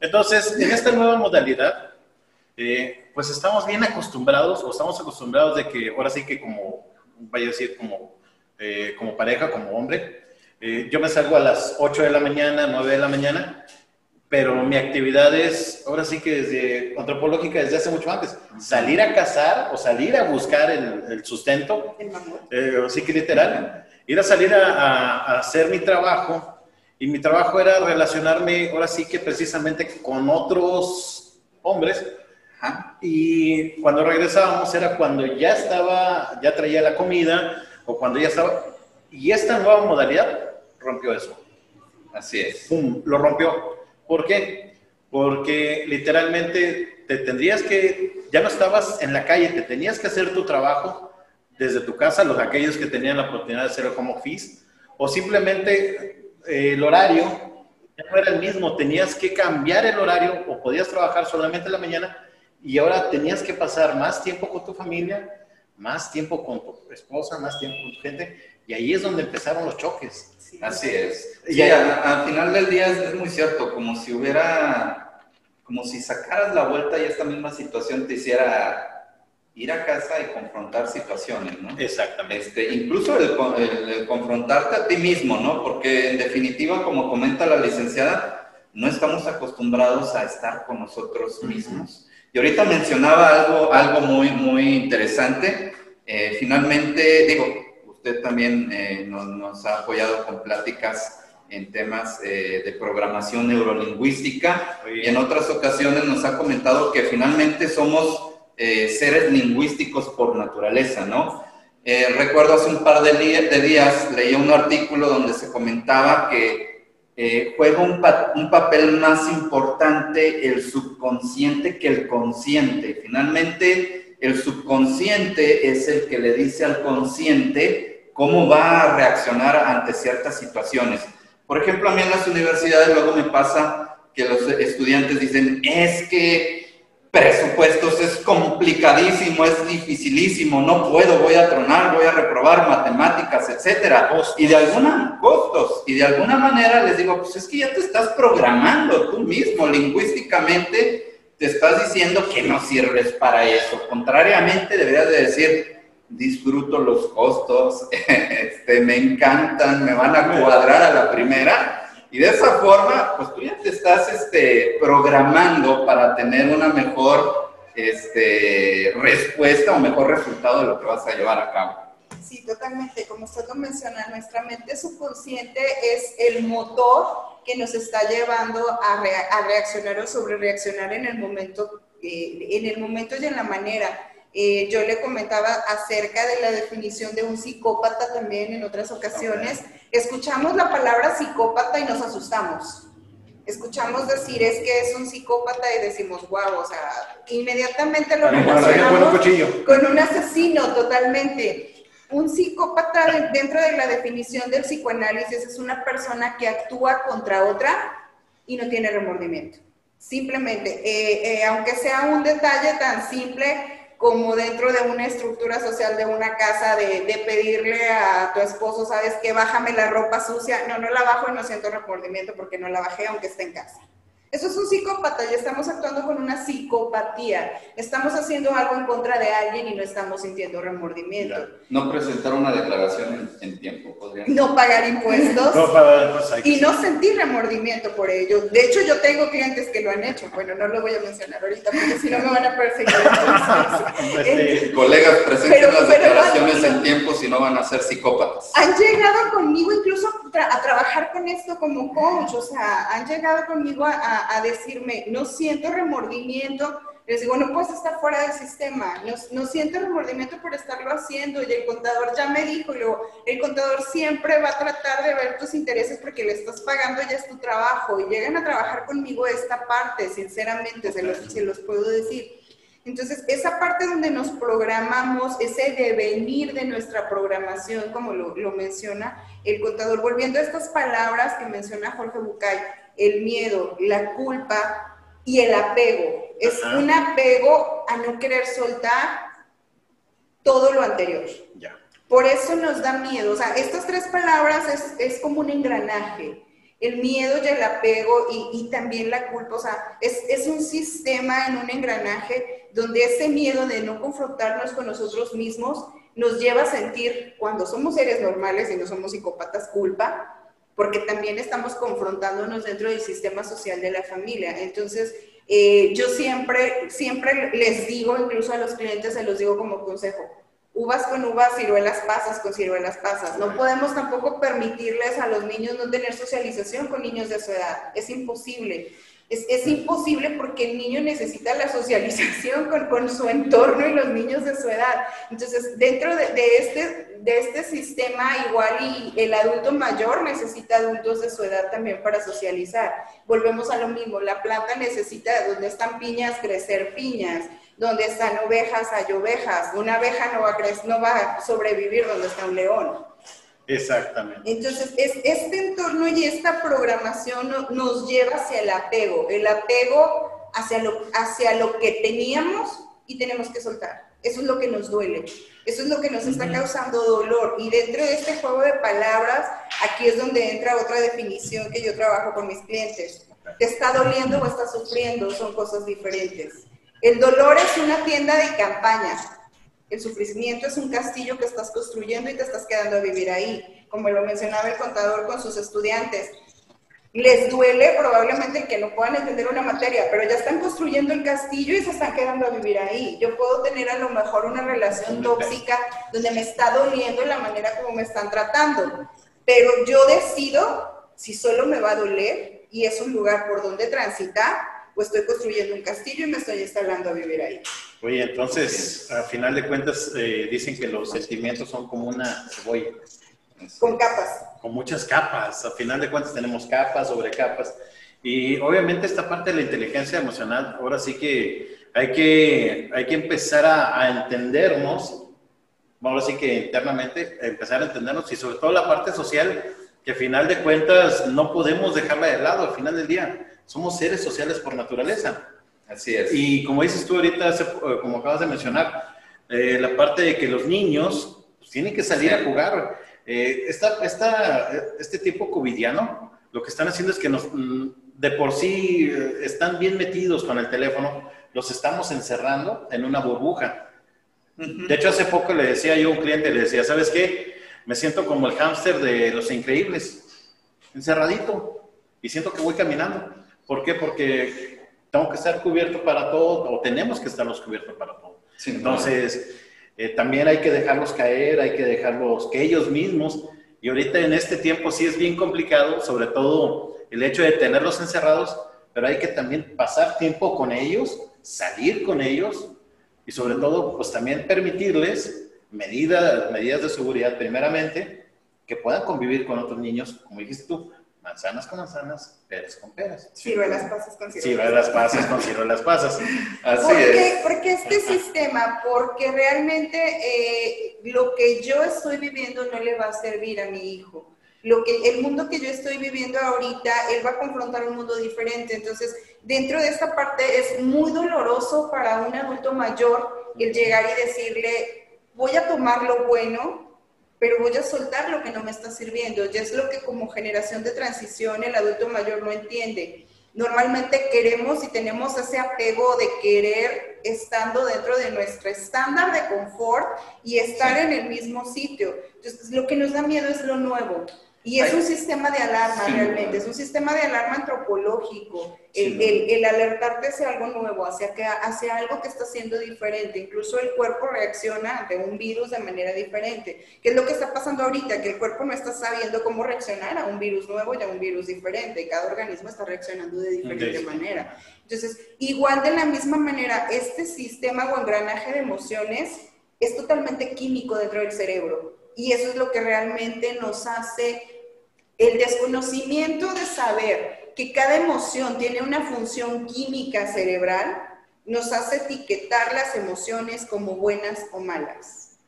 S2: Entonces, en esta nueva modalidad, eh, pues estamos bien acostumbrados, o estamos acostumbrados de que ahora sí que como, vaya a decir, como, eh, como pareja, como hombre, eh, yo me salgo a las 8 de la mañana, 9 de la mañana, pero mi actividad es, ahora sí que desde antropológica, desde hace mucho antes, salir a cazar o salir a buscar el, sustento, eh, sí que literal, ir a salir a, hacer mi trabajo, y mi trabajo era relacionarme, ahora sí que precisamente con otros hombres, y cuando regresábamos era cuando ya estaba, ya traía la comida, o cuando ya estaba, y esta nueva modalidad rompió eso.
S1: Así es.
S2: ¡Pum! Lo rompió. ¿Por qué? Porque literalmente te tendrías que, ya no estabas en la calle, te tenías que hacer tu trabajo desde tu casa, los aquellos que tenían la oportunidad de hacerlo como office, o simplemente el horario ya no era el mismo, tenías que cambiar el horario o podías trabajar solamente en la mañana y ahora tenías que pasar más tiempo con tu familia, más tiempo con tu esposa, más tiempo con tu gente, y ahí es donde empezaron los choques.
S1: Así es. Y al final del día es, muy cierto, como si hubiera, como si sacaras la vuelta y esta misma situación te hiciera ir a casa y confrontar situaciones, ¿no?
S2: Exactamente.
S1: Este, incluso el, confrontarte a ti mismo, ¿no? Porque en definitiva, como comenta la licenciada, no estamos acostumbrados a estar con nosotros mismos. Y ahorita mencionaba algo, algo muy, muy interesante. Eh, finalmente, digo, usted también eh, nos, ha apoyado con pláticas en temas eh, de programación neurolingüística y en otras ocasiones nos ha comentado que finalmente somos eh, seres lingüísticos por naturaleza, ¿no? recuerdo hace un par de, días leí un artículo donde se comentaba que juega un, un papel más importante el subconsciente que el consciente. Finalmente, el subconsciente es el que le dice al consciente cómo va a reaccionar ante ciertas situaciones. Por ejemplo, a mí en las universidades luego me pasa que los estudiantes dicen, es que presupuestos es complicadísimo, es dificilísimo, no puedo, voy a tronar, voy a reprobar matemáticas, etcétera. Y de alguna costos, y de alguna manera les digo, pues es que ya te estás programando tú mismo lingüísticamente, te estás diciendo que no sirves para eso. Contrariamente, deberías de decir, disfruto los costos, (laughs) este, me encantan, me van a cuadrar a la primera. Y de esa forma, pues tú ya te estás este, programando para tener una mejor este, respuesta o mejor resultado de lo que vas a llevar a cabo.
S3: Sí, totalmente. Como usted lo menciona, nuestra mente subconsciente es el motor que nos está llevando a, reaccionar o sobre reaccionar en el momento, eh, en el momento y en la manera eh, yo le comentaba acerca de la definición de un psicópata también en otras ocasiones. Escuchamos la palabra psicópata y nos asustamos. escuchamos decir es que es un psicópata y decimos, wow, o sea, inmediatamente lo relacionamos con un asesino totalmente. Un psicópata dentro de la definición del psicoanálisis es una persona que actúa contra otra y no tiene remordimiento. Simplemente, eh, eh, aunque sea un detalle tan simple como dentro de una estructura social de una casa, de, de, pedirle a tu esposo, sabes que bájame la ropa sucia, no, no la bajo y no siento remordimiento porque no la bajé aunque esté en casa. Eso es un psicópata, ya estamos actuando con una psicopatía. Estamos haciendo algo en contra de alguien y no estamos sintiendo remordimiento.
S1: No presentar una declaración en, tiempo, podría.
S3: No pagar impuestos. (laughs) no pagar impuestos. Y no sentir remordimiento por ello. De hecho, yo tengo clientes que lo han hecho. Bueno, no lo voy a mencionar ahorita porque si no me van a perseguir.
S1: Este, colegas, presenten las declaraciones en tiempo si no van a ser psicópatas.
S3: Han llegado conmigo incluso a trabajar con esto como coach. O sea, han llegado conmigo a a, decirme, no siento remordimiento, les digo, no puedes estar fuera del sistema, no, no, siento remordimiento por estarlo haciendo y el contador ya me dijo, y luego, el contador siempre va a tratar de ver tus intereses porque le estás pagando, ya es tu trabajo y llegan a trabajar conmigo esta parte, sinceramente, se los, se los puedo decir. Entonces, esa parte donde nos programamos, ese devenir de nuestra programación, como lo, lo menciona el contador, volviendo a estas palabras que menciona Jorge Bucay, el miedo, la culpa y el apego. Es un apego a no querer soltar todo lo anterior. Ya. Por eso nos da miedo. O sea, estas tres palabras es, es como un engranaje. El miedo y el apego y, y también la culpa. O sea, es, es, un sistema en un engranaje donde ese miedo de no confrontarnos con nosotros mismos nos lleva a sentir, cuando somos seres normales y no somos psicópatas, culpa, porque también estamos confrontándonos dentro del sistema social de la familia. Entonces, eh, yo siempre, siempre les digo, incluso a los clientes se los digo como consejo, uvas con uvas, ciruelas pasas con ciruelas pasas. No podemos tampoco permitirles a los niños no tener socialización con niños de su edad. Es imposible. Es, es, imposible porque el niño necesita la socialización con, con, su entorno y los niños de su edad. Entonces, dentro de, de, este, de este sistema, igual y el adulto mayor necesita adultos de su edad también para socializar. Volvemos a lo mismo, la planta necesita, donde están piñas, crecer piñas. Donde están ovejas, hay ovejas. Una abeja no va a, crecer, no va a sobrevivir donde está un león.
S2: Exactamente.
S3: Entonces, es, este entorno y esta programación nos lleva hacia el apego, el apego hacia lo, hacia lo que teníamos y tenemos que soltar. Eso es lo que nos duele, eso es lo que nos está causando dolor. Y dentro de este juego de palabras, aquí es donde entra otra definición que yo trabajo con mis clientes. ¿Te está doliendo o estás sufriendo? Son cosas diferentes. El dolor es una tienda de campaña el sufrimiento es un castillo que estás construyendo y te estás quedando a vivir ahí, como lo mencionaba el contador con sus estudiantes. Les duele probablemente que no puedan entender una materia, pero ya están construyendo el castillo y se están quedando a vivir ahí. Yo puedo tener a lo mejor una relación tóxica donde me está doliendo la manera como me están tratando, pero yo decido si solo me va a doler y es un lugar por donde transitar o estoy construyendo un castillo y me estoy instalando a vivir ahí.
S2: Oye, entonces, a final de cuentas, eh, dicen que los sentimientos son como una cebolla.
S3: Con capas.
S2: Con muchas capas. A final de cuentas tenemos capas sobre capas. Y obviamente esta parte de la inteligencia emocional, ahora sí que hay que, hay que empezar a, a entendernos, ahora sí que internamente, empezar a entendernos y sobre todo la parte social, que a final de cuentas no podemos dejarla de lado al final del día. Somos seres sociales por naturaleza.
S1: Así es.
S2: Y como dices tú ahorita, eh, como acabas de mencionar, eh, la parte de que los niños pues, tienen que salir a jugar. Eh, esta, este tiempo covidiano, lo que están haciendo es que nos, mm, de por sí están bien metidos con el teléfono, los estamos encerrando en una burbuja. De hecho, hace poco le decía yo a un cliente, le decía, ¿sabes qué? Me siento como el hámster de los increíbles, encerradito, y siento que voy caminando. ¿Por qué? Porque tengo que estar cubierto para todo, o tenemos que estarlos cubiertos para todo. Entonces, eh, también hay que dejarlos caer, hay que dejarlos que ellos mismos, y ahorita en este tiempo sí es bien complicado, sobre todo el hecho de tenerlos encerrados, pero hay que también pasar tiempo con ellos, salir con ellos, y sobre todo, pues también permitirles medidas, medidas de seguridad primeramente, que puedan convivir con otros niños, como dijiste tú, manzanas con manzanas, peras con peras.
S3: Ciruelas pasas con ciruelas.
S2: Ciruelas pasas con ciruelas pasas.
S1: Así
S3: ¿Por qué?
S1: es.
S3: Porque este sistema, porque realmente eh, lo que yo estoy viviendo no le va a servir a mi hijo. Lo que, el mundo que yo estoy viviendo ahorita, él va a confrontar un mundo diferente. Entonces, dentro de esta parte es muy doloroso para un adulto mayor el llegar y decirle, voy a tomar lo bueno, pero voy a soltar lo que no me está sirviendo. Ya es lo que como generación de transición el adulto mayor no entiende. Normalmente queremos y tenemos ese apego de querer estando dentro de nuestro estándar de confort y estar en el mismo sitio. Entonces, lo que nos da miedo es lo nuevo. Y es un sistema de alarma
S1: Sí.
S3: realmente, es un sistema de alarma antropológico, el,
S1: Sí.
S3: el- el alertarte hacia algo nuevo, hacia, que, hacia algo que está siendo diferente. Incluso el cuerpo reacciona ante un virus de manera diferente. ¿Qué es lo que está pasando ahorita? Que el cuerpo no está sabiendo cómo reaccionar a un virus nuevo y a un virus diferente. Y cada organismo está reaccionando de diferente manera. Entonces, igual de la misma manera, este sistema o engranaje de emociones es totalmente químico dentro del cerebro. Y eso es lo que realmente nos hace el desconocimiento de saber que cada emoción tiene una función química cerebral, nos hace etiquetar las emociones como buenas o malas.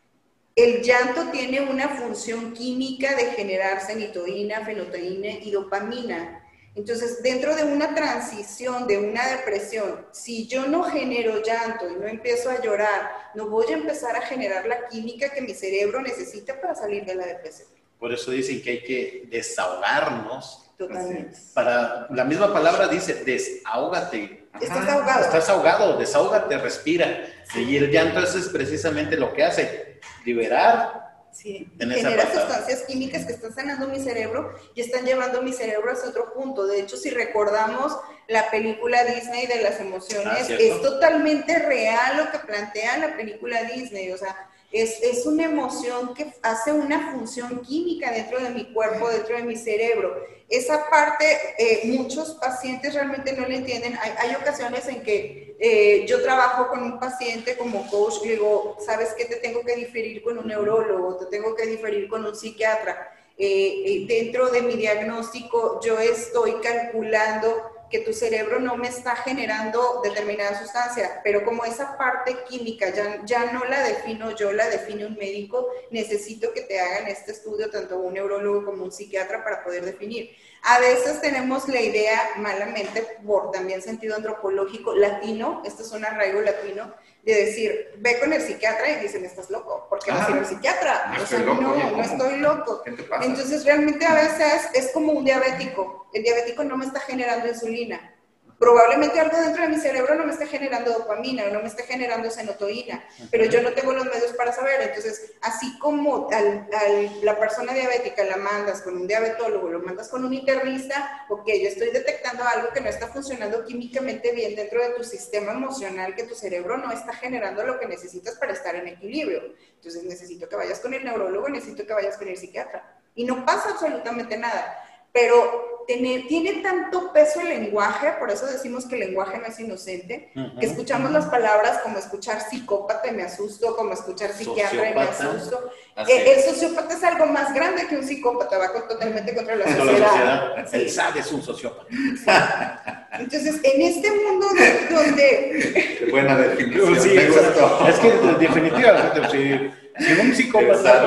S3: El llanto tiene una función química de generar senitoína, fenotoína y dopamina. Entonces, dentro de una transición, de una depresión, si yo no genero llanto y no empiezo a llorar, no voy a empezar a generar la química que mi cerebro necesita para salir de la depresión.
S2: Por eso dicen que hay que desahogarnos.
S3: Totalmente.
S2: Para, la misma palabra dice, desahógate.
S3: Estás ahogado.
S2: Estás ahogado, desahógate, respira. Y el llanto eso es precisamente lo que hace, liberar.
S3: Sí, genera sustancias químicas que están sanando mi cerebro y están llevando mi cerebro hacia otro punto. De hecho, si recordamos la película Disney de las
S2: Ah,
S3: emociones,
S2: ¿cierto?
S3: es totalmente real lo que plantea la película Disney. O sea, es, es una emoción que hace una función química dentro de mi cuerpo, dentro de mi cerebro. Esa parte, eh, muchos pacientes realmente no la entienden. Hay, hay ocasiones en que eh, yo trabajo con un paciente como coach y digo, ¿sabes qué? Te tengo que diferir con un neurólogo, te tengo que diferir con un psiquiatra. Eh, dentro de mi diagnóstico, yo estoy calculando que tu cerebro no me está generando determinada sustancia, pero como esa parte química ya, ya no la defino yo, la define un médico, necesito que te hagan este estudio, tanto un neurólogo como un psiquiatra, para poder definir. A veces tenemos la idea, malamente, por también sentido antropológico latino, esto es un arraigo latino, de decir, ve con el psiquiatra y dicen, estás loco, ¿por qué vas a ir al
S1: Ajá.
S3: psiquiatra?
S1: No
S3: o sea,
S1: estoy loco,
S3: no, no estoy loco.
S1: ¿Qué te pasa?
S3: Entonces realmente a veces es como un diabético. El diabético no me está generando insulina. Probablemente algo dentro de mi cerebro no me está generando dopamina o no me está generando senotoína, pero yo no tengo los medios para saber. Entonces, así como al, al- la persona diabética la mandas con un diabetólogo, lo mandas con un internista, ok, yo estoy detectando algo que no está funcionando químicamente bien dentro de tu sistema emocional, que tu cerebro no está generando lo que necesitas para estar en equilibrio. Entonces, necesito que vayas con el neurólogo, necesito que vayas con el psiquiatra. Y no pasa absolutamente nada. Pero tiene, tiene tanto peso el lenguaje, por eso decimos que el lenguaje no es inocente,
S2: Ujú.
S3: que escuchamos las palabras como escuchar psicópata y me asusto, como escuchar psiquiatra y me asusto. Eh, el sociópata es algo más grande que un psicópata, va totalmente contra la
S2: Toda la
S3: sociedad.
S2: sociedad.
S3: Sí.
S2: El SAD es un sociópata.
S3: Entonces, en este mundo de- donde
S1: Qué buena definición.
S2: Sí, exacto. Es que definitivamente, si, si un psicópata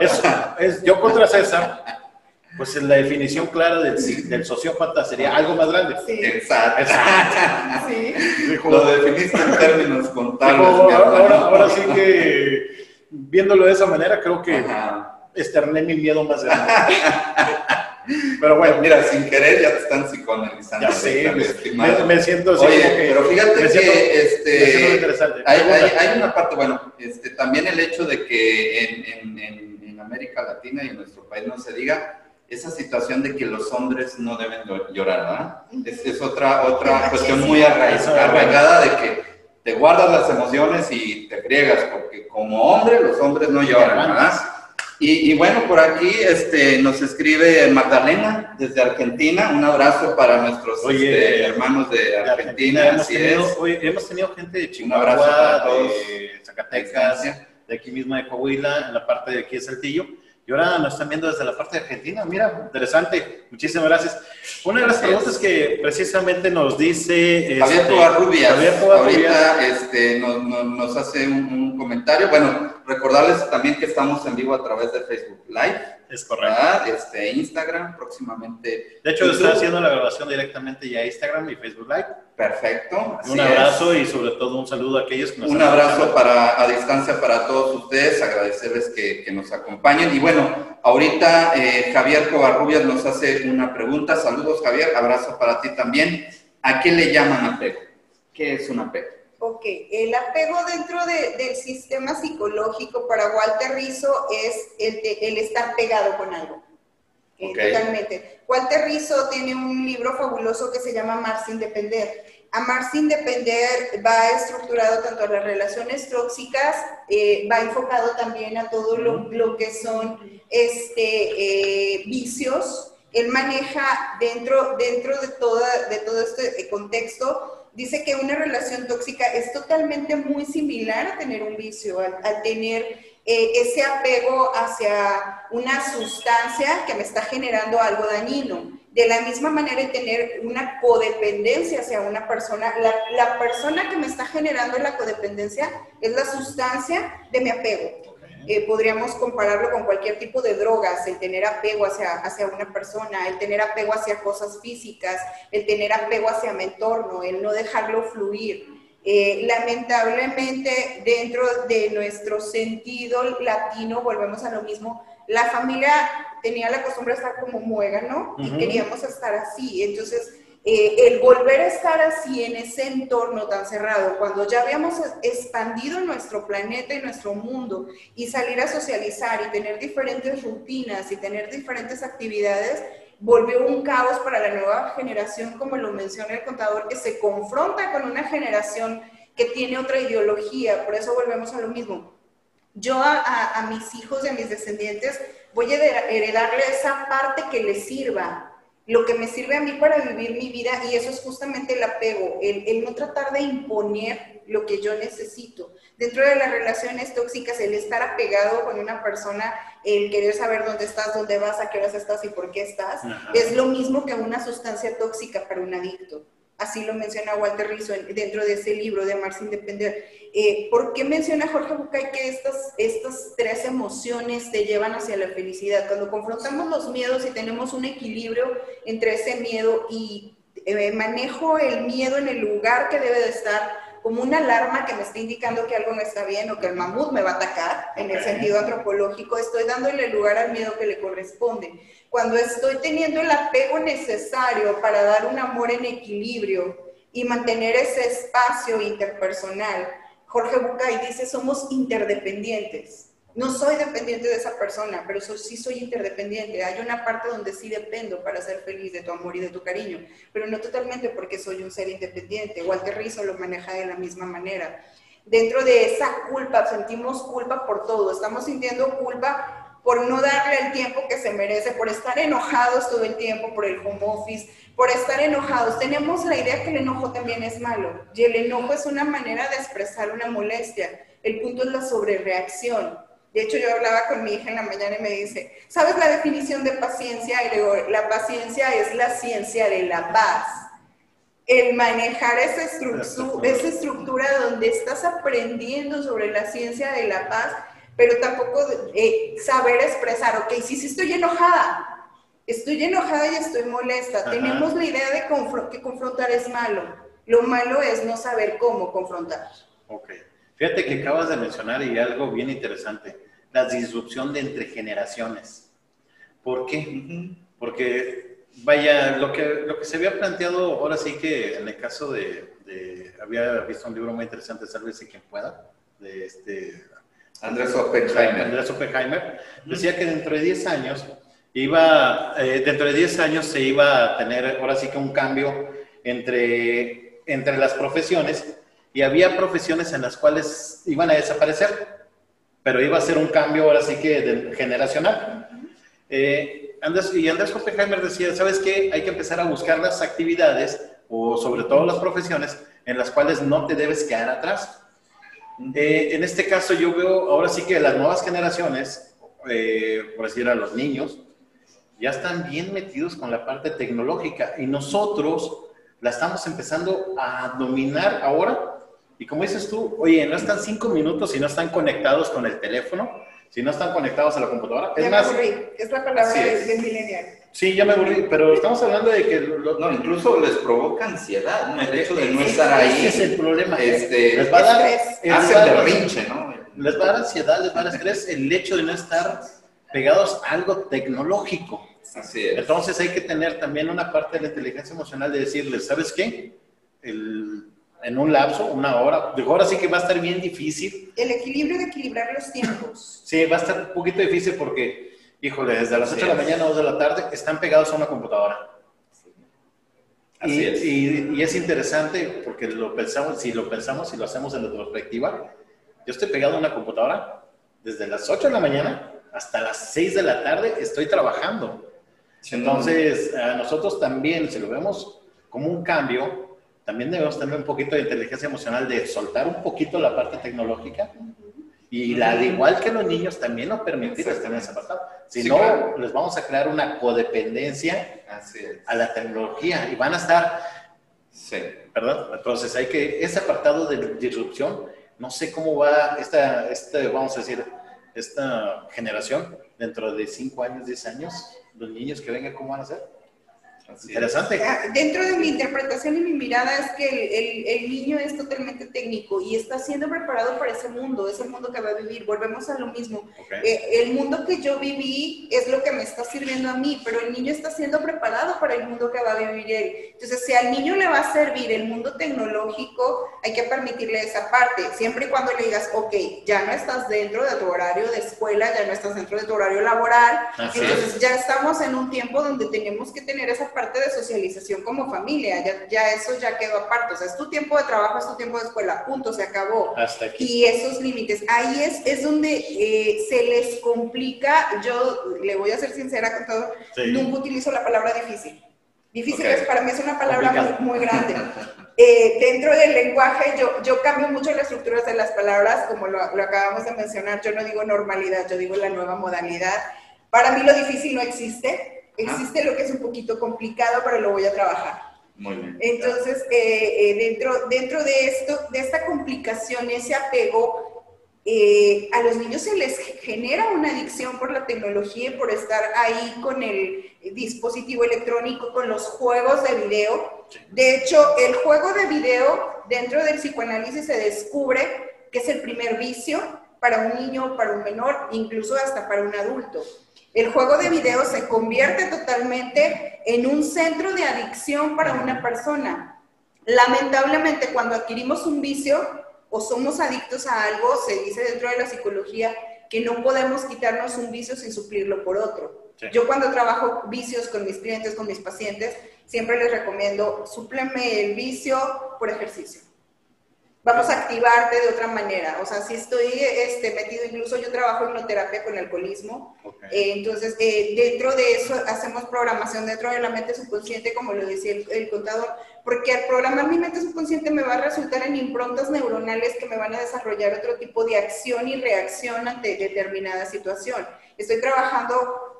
S1: es
S2: es, es- yo contra César, pues la definición clara del, del sociópata sería algo más grande.
S3: sí,
S1: Exacto.
S3: sí,
S2: Dijo,
S1: Lo definiste en términos contables.
S2: dijo, ahora, ahora sí que, viéndolo de esa manera, creo que
S1: Ajá.
S2: externé mi miedo más grande. Pero
S1: Bueno, mira, sin querer ya te están psicoanalizando.
S2: ya sé, me, siento así
S1: Oye,
S2: que...
S1: pero fíjate
S2: me siento-
S1: que
S2: me siento
S1: este,
S2: interesante.
S1: hay, hay- hay una parte, bueno, este, también el hecho de que en, en- en- en América Latina y en nuestro país no se diga esa situación de que los hombres no deben llorar, ¿verdad? Es, es otra, otra cuestión muy arraigada de que te guardas las emociones y te friegas, porque como hombre los hombres no lloran, ¿verdad? Y, y bueno, por aquí este, nos escribe Magdalena desde Argentina. Un abrazo para nuestros
S2: Oye,
S1: este, hermanos de
S2: De
S1: Argentina.
S2: hemos,
S1: así
S2: tenido,
S1: es.
S2: oye, hemos tenido gente de
S1: Un abrazo para
S2: Chihuahua,
S1: todos.
S2: de Zacatecas, de aquí misma de Coahuila, en la parte de aquí de Saltillo. Y ahora nos están viendo desde la parte de Argentina. Mira, interesante. Muchísimas gracias. Una de las preguntas que precisamente nos dice...
S1: Javier este, Covarrubias, ahorita este, nos, nos, hace un, comentario. Bueno, recordarles también que estamos en vivo a través de Facebook Live.
S2: Es correcto.
S1: Este, Instagram, próximamente.
S2: De hecho, estoy haciendo la grabación directamente ya a Instagram y Facebook Live.
S1: Perfecto.
S2: un abrazo y sobre todo un saludo a aquellos que
S1: nos Un abrazo para, a distancia para todos ustedes, agradecerles que, que nos acompañen. Y bueno, ahorita eh, Javier Covarrubias nos hace una pregunta. Saludos, Javier. Abrazo para ti también. ¿A qué le llaman apego? ¿Qué es un apego?
S3: Ok, el apego dentro del sistema psicológico para Walter Rizzo es el, el estar pegado con algo. Eh, totalmente. Walter Rizzo tiene un libro fabuloso que se llama Amar sin depender. Amar sin depender va estructurado tanto a las relaciones tóxicas, eh, va enfocado también a todo lo, que son este, eh, vicios. Él maneja dentro, dentro de, toda, de todo este contexto dice que una relación tóxica es totalmente muy similar a tener un vicio, a, tener eh, ese apego hacia una sustancia que me está generando algo dañino. De la misma manera, tener una codependencia hacia una persona, la persona que me está generando la codependencia es la sustancia de mi apego. Eh, podríamos compararlo con cualquier tipo de drogas, el tener apego hacia, hacia una persona, el tener apego hacia cosas físicas, el tener apego hacia mi entorno, el no dejarlo fluir. Eh, lamentablemente, dentro de nuestro sentido latino, volvemos a lo mismo, la familia tenía la costumbre de estar como muégano y queríamos estar así. Entonces, eh, el volver a estar así en ese entorno tan cerrado, cuando ya habíamos expandido nuestro planeta y nuestro mundo y salir a socializar y tener diferentes rutinas y tener diferentes actividades, volvió un caos para la nueva generación, como lo menciona el contador, que se confronta con una generación que tiene otra ideología. Por eso volvemos a lo mismo. Yo a, a mis hijos y a mis descendientes voy a heredarle esa parte que les sirva, lo que me sirve a mí para vivir mi vida y eso es justamente el apego, el, no tratar de imponer lo que yo necesito. Dentro de las relaciones tóxicas, el estar apegado con una persona, el querer saber dónde estás, dónde vas, a qué horas estás y por qué estás, es lo mismo que una sustancia tóxica para un adicto. Así lo menciona Walter Rizzo dentro de ese libro de Amar sin depender. Eh, ¿Por qué menciona Jorge Bucay que estas, estas tres emociones te llevan hacia la felicidad? Cuando confrontamos los miedos y tenemos un equilibrio entre ese miedo y eh, manejo el miedo en el lugar que debe de estar, como una alarma que me está indicando que algo no está bien o que el mamut me va a atacar, en el sentido antropológico, estoy dándole lugar al miedo que le corresponde. Cuando estoy teniendo el apego necesario para dar un amor en equilibrio y mantener ese espacio interpersonal, Jorge Bucay dice, somos interdependientes. No soy dependiente de esa persona, pero sí soy interdependiente. Hay una parte donde sí dependo para ser feliz de tu amor y de tu cariño, pero no totalmente porque soy un ser independiente. Walter Rizzo lo maneja de la misma manera. Dentro de esa culpa, sentimos culpa por todo. Estamos sintiendo culpa por no darle el tiempo que se merece, por estar enojados todo el tiempo por el home office, por estar enojados. Tenemos la idea que el enojo también es malo y el enojo es una manera de expresar una molestia. El punto es la sobrereacción de hecho, yo hablaba con mi hija en la mañana y me dice, ¿sabes la definición de paciencia? Y digo, la paciencia es la ciencia de la paz. El manejar esa estructura, esa estructura donde estás aprendiendo sobre la ciencia de la paz, pero tampoco eh, saber expresar, ok, sí, sí estoy enojada, estoy enojada y estoy molesta. Tenemos la idea de que confrontar es malo. Lo malo es no saber cómo confrontar.
S2: Ok. Fíjate que acabas de mencionar y algo bien interesante, la disrupción de entre generaciones. ¿Por qué? Porque, vaya, lo que, lo que se había planteado ahora sí que en el caso de, había visto un libro muy interesante, Sálvese quien pueda, de este...
S1: Andrés Oppenheimer.
S2: Andrés Oppenheimer. Decía que dentro de 10 años iba, eh, dentro de 10 años se iba a tener ahora sí que un cambio entre, entre las profesiones y había profesiones en las cuales iban a desaparecer, pero iba a ser un cambio ahora sí que generacional. Eh, y Andrés Oppenheimer decía, ¿sabes qué? Hay que empezar a buscar las actividades o sobre todo las profesiones en las cuales no te debes quedar atrás. Eh, en este caso yo veo ahora sí que las nuevas generaciones, eh, por decir a los niños, ya están bien metidos con la parte tecnológica y nosotros la estamos empezando a dominar ahora. Y como dices tú, oye, no están cinco minutos si no están conectados con el teléfono, si no están conectados a la computadora.
S3: Es más, es la palabra del millennial.
S2: Sí, ya me aburrí, pero estamos hablando de que...
S1: no, incluso les provoca ansiedad, ¿no? El hecho de no estar ahí.
S2: Ese es el problema.
S1: Este,
S2: les va a dar...
S1: Hace berrinche, ¿no?
S2: Les va a dar ansiedad, les va a dar estrés el hecho de no estar pegados a algo tecnológico.
S1: Así es.
S2: Entonces hay que tener también una parte de la inteligencia emocional de decirles, ¿sabes qué? En un lapso, una hora, de ahora sí que va a estar bien difícil.
S3: El equilibrio de equilibrar los tiempos. (laughs)
S2: Sí, va a estar un poquito difícil porque híjole, desde las 8 de la mañana a 2 de la tarde están pegados a una computadora. y, es. Y, es interesante porque lo pensamos, si lo pensamos y lo hacemos en retrospectiva, yo estoy pegado a una computadora desde las 8 de la mañana hasta las 6 de la tarde estoy trabajando. Entonces, a nosotros también, si lo vemos como un cambio, también debemos tener un poquito de inteligencia emocional de soltar un poquito la parte tecnológica y la, al igual que los niños, también no permitirles tener ese apartado. Si no, les vamos a crear una codependencia a la tecnología y van a estar. Sí. ¿Verdad? Entonces hay que. Ese apartado de disrupción, no sé cómo va esta, este, vamos a decir, esta generación dentro de 5 años, 10 años, los niños que vengan, ¿cómo van a ser? Interesante.
S3: Ah, dentro de mi interpretación y mi mirada es que el, el, niño es totalmente técnico y está siendo preparado para ese mundo, es el mundo que va a vivir. Volvemos a lo mismo. Eh, el mundo que yo viví es lo que me está sirviendo a mí, pero el niño está siendo preparado para el mundo que va a vivir él. Entonces, si al niño le va a servir el mundo tecnológico, hay que permitirle esa parte, siempre y cuando le digas, ok, ya no estás dentro de tu horario de escuela, ya no estás dentro de tu horario laboral, entonces ya estamos en un tiempo donde tenemos que tener esa parte parte de socialización como familia, ya, ya eso ya quedó aparte, o sea, es tu tiempo de trabajo, es tu tiempo de escuela, punto, se acabó.
S2: Hasta aquí.
S3: Y esos límites, ahí es, es donde eh, se les complica, yo le voy a ser sincera con todo, nunca utilizo la palabra difícil. Difícil es, para mí es una palabra muy, grande. (laughs) Eh, dentro del lenguaje yo, yo cambio mucho las estructuras de las palabras, como lo, lo acabamos de mencionar, yo no digo normalidad, yo digo la nueva modalidad. Para mí lo difícil no existe, Existe lo que es un poquito complicado, pero lo voy a trabajar.
S1: Muy bien.
S3: Entonces, eh, eh, dentro, dentro de esto, de esta complicación, ese apego, eh, a los niños se les genera una adicción por la tecnología y por estar ahí con el dispositivo electrónico, con los juegos de video. De hecho, el juego de video dentro del psicoanálisis se descubre que es el primer vicio para un niño, para un menor, incluso hasta para un adulto. El juego de video se convierte totalmente en un centro de adicción para una persona. Lamentablemente, cuando adquirimos un vicio o somos adictos a algo, se dice dentro de la psicología que no podemos quitarnos un vicio sin suplirlo por otro. Yo cuando trabajo vicios con mis clientes, con mis pacientes, siempre les recomiendo, supleme el vicio por ejercicio vamos a activarte de otra manera. O sea, si estoy este, metido, incluso yo trabajo en terapia con alcoholismo, eh, entonces eh, dentro de eso hacemos programación dentro de la mente subconsciente, como lo decía el, contador, porque al programar mi mente subconsciente me va a resultar en improntas neuronales que me van a desarrollar otro tipo de acción y reacción ante determinada situación. Estoy trabajando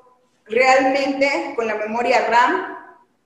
S3: realmente con la memoria RAM,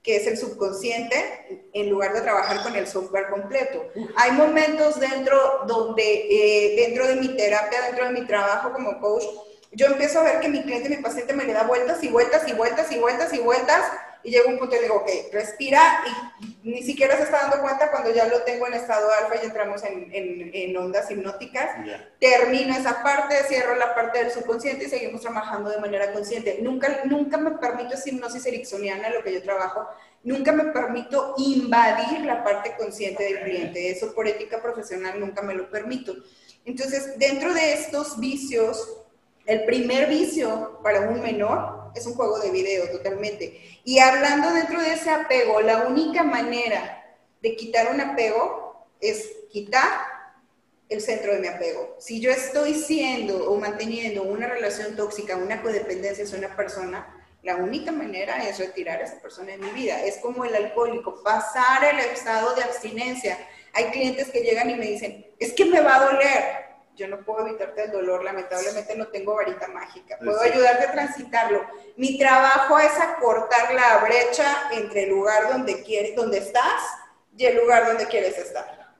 S3: que es el subconsciente, en lugar de trabajar con el software completo. Hay momentos dentro donde, eh, dentro de mi terapia, dentro de mi trabajo como coach, yo empiezo a ver que mi cliente, mi paciente me le da vueltas y vueltas y vueltas y vueltas y vueltas y llega un punto y digo, ok, respira y ni siquiera se está dando cuenta cuando ya lo tengo en estado alfa y entramos en, en, ondas hipnóticas. Termino esa parte, cierro la parte del subconsciente y seguimos trabajando de manera consciente. Nunca, nunca me permito esa hipnosis ericksoniana, lo que yo trabajo, nunca me permito invadir la parte consciente del cliente. Eso por ética profesional nunca me lo permito. Entonces, dentro de estos vicios, el primer vicio para un menor es un juego de video totalmente. Y hablando dentro de ese apego, la única manera de quitar un apego es quitar el centro de mi apego. Si yo estoy siendo o manteniendo una relación tóxica, una codependencia hacia una persona, la única manera es retirar a esa persona de mi vida. Es como el alcohólico, pasar el estado de abstinencia. Hay clientes que llegan y me dicen, es que me va a doler Yo no puedo evitarte el dolor, lamentablemente no tengo varita mágica. Puedo ayudarte a transitarlo. Mi trabajo es acortar la brecha entre el lugar donde, quieres, donde estás y el lugar donde quieres estar.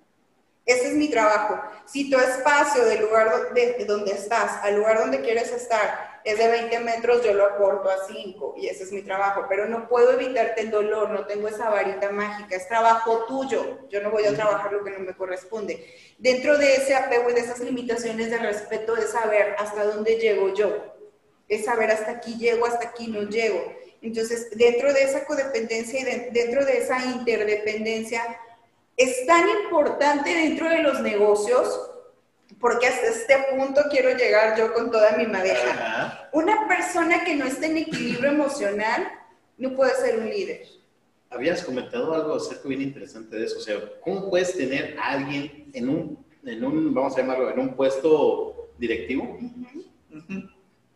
S3: Ese es mi trabajo. Si tu espacio del lugar de, donde estás al lugar donde quieres estar es de 20 metros, yo lo aporto a 5 y ese es mi trabajo. Pero no puedo evitarte el dolor, no tengo esa varita mágica, es trabajo tuyo. Yo no voy a trabajar lo que no me corresponde. Dentro de ese apego y de esas limitaciones de respeto es saber hasta dónde llego yo. Es saber hasta aquí llego, hasta aquí no llego. Entonces, dentro de esa codependencia y dentro de esa interdependencia, es tan importante dentro de los negocios, porque hasta este punto quiero llegar yo con toda mi madeja. Una persona que no esté en equilibrio emocional no puede ser un líder.
S2: Habías comentado algo acerca bien interesante de eso, o sea, ¿cómo puedes tener a alguien en un, en un vamos a llamarlo, en un puesto directivo?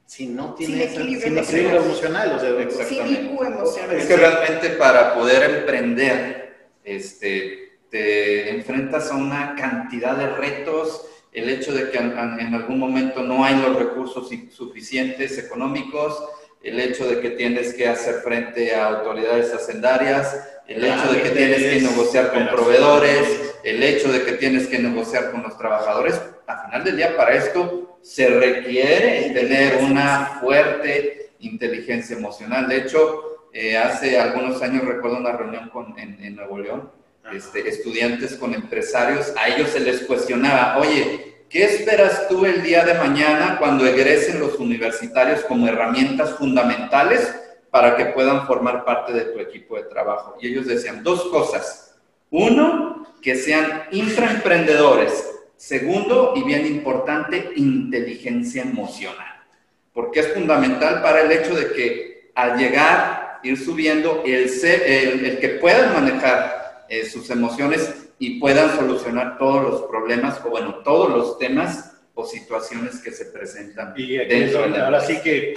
S2: Si no tiene equilibrio, emocional, o sea,
S3: emocional.
S1: Es que realmente para poder emprender, este, te enfrentas a una cantidad de retos, el hecho de que en, algún momento no hay los recursos suficientes económicos, el hecho de que tienes que hacer frente a autoridades hacendarias, el hecho de que tienes que negociar con proveedores, el hecho de que tienes que negociar con los trabajadores. Al final del día, para esto se requiere tener una fuerte inteligencia emocional. De hecho, eh, hace algunos años recuerdo una reunión con, en Nuevo León este, estudiantes con empresarios, a ellos se les cuestionaba, oye, ¿qué esperas tú el día de mañana cuando egresen los universitarios como herramientas fundamentales para que puedan formar parte de tu equipo de trabajo? Y ellos decían dos cosas. Uno, que sean intraemprendedores. Segundo, y bien importante, inteligencia emocional. Porque es fundamental para el hecho de que al llegar, ir subiendo, el, el, el que puedan manejar eh, sus emociones y puedan solucionar todos los problemas o bueno, todos los temas o situaciones que se presentan.
S2: Y ahora sí que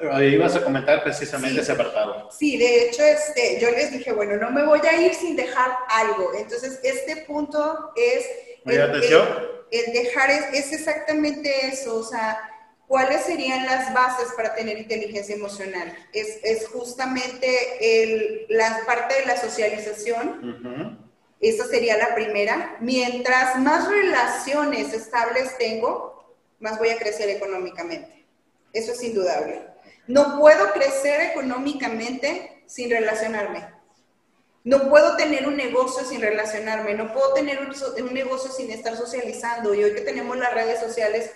S2: eh, ibas a comentar precisamente ese apartado.
S3: Sí, de hecho, este, yo les dije, bueno, no me voy a ir sin dejar algo. Entonces, este punto es...
S2: El, atención.
S3: El, dejar es, es, exactamente eso, o sea, ¿cuáles serían las bases para tener inteligencia emocional? Es, es justamente el, la parte de la socialización. Esa sería la primera. Mientras más relaciones estables tengo, más voy a crecer económicamente. Eso es indudable. No puedo crecer económicamente sin relacionarme. No puedo tener un negocio sin relacionarme. No puedo tener un, un negocio sin estar socializando. Y hoy que tenemos las redes sociales,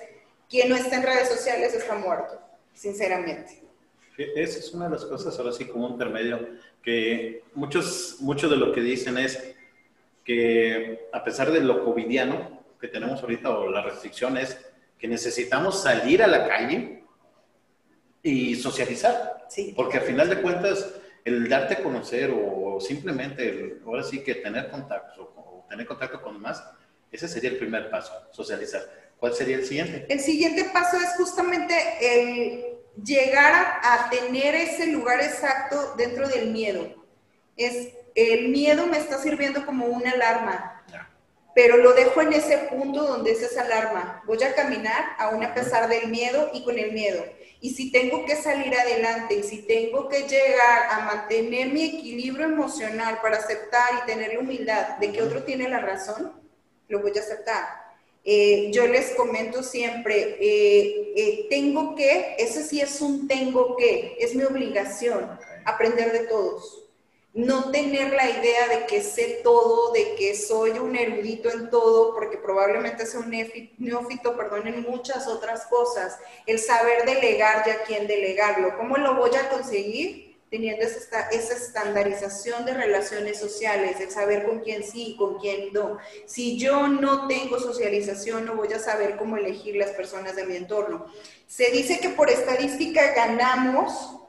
S3: quien no está en redes sociales está muerto, sinceramente.
S2: Esa es una de las cosas, ahora sí, como un intermedio, que muchos, mucho de lo que dicen es que a pesar de lo covidiano que tenemos ahorita o la restricción es que necesitamos salir a la calle y socializar.
S3: Sí.
S2: Porque al final de cuentas, el darte a conocer o simplemente, ahora sí que tener contacto o, tener contacto con más, ese sería el primer paso, socializar. ¿Cuál sería el siguiente?
S3: El siguiente paso es justamente el llegar a, tener ese lugar exacto dentro del miedo. Es el miedo me está sirviendo como una alarma, pero lo dejo en ese punto donde es esa alarma. Voy a caminar aún a pesar del miedo y con el miedo. Y si tengo que salir adelante y si tengo que llegar a mantener mi equilibrio emocional para aceptar y tener la humildad de que otro tiene la razón, lo voy a aceptar eh, yo les comento siempre, eh, eh, tengo que, eso sí es un tengo que, es mi obligación aprender de todos. No tener la idea de que sé todo, de que soy un erudito en todo, porque probablemente sea un neófito, perdón, en muchas otras cosas. El saber delegar y a quién delegarlo. ¿Cómo lo voy a conseguir? Teniendo esa, esa estandarización de relaciones sociales, el saber con quién sí y con quién no. Si yo no tengo socialización, no voy a saber cómo elegir las personas de mi entorno. Se dice que por estadística ganamos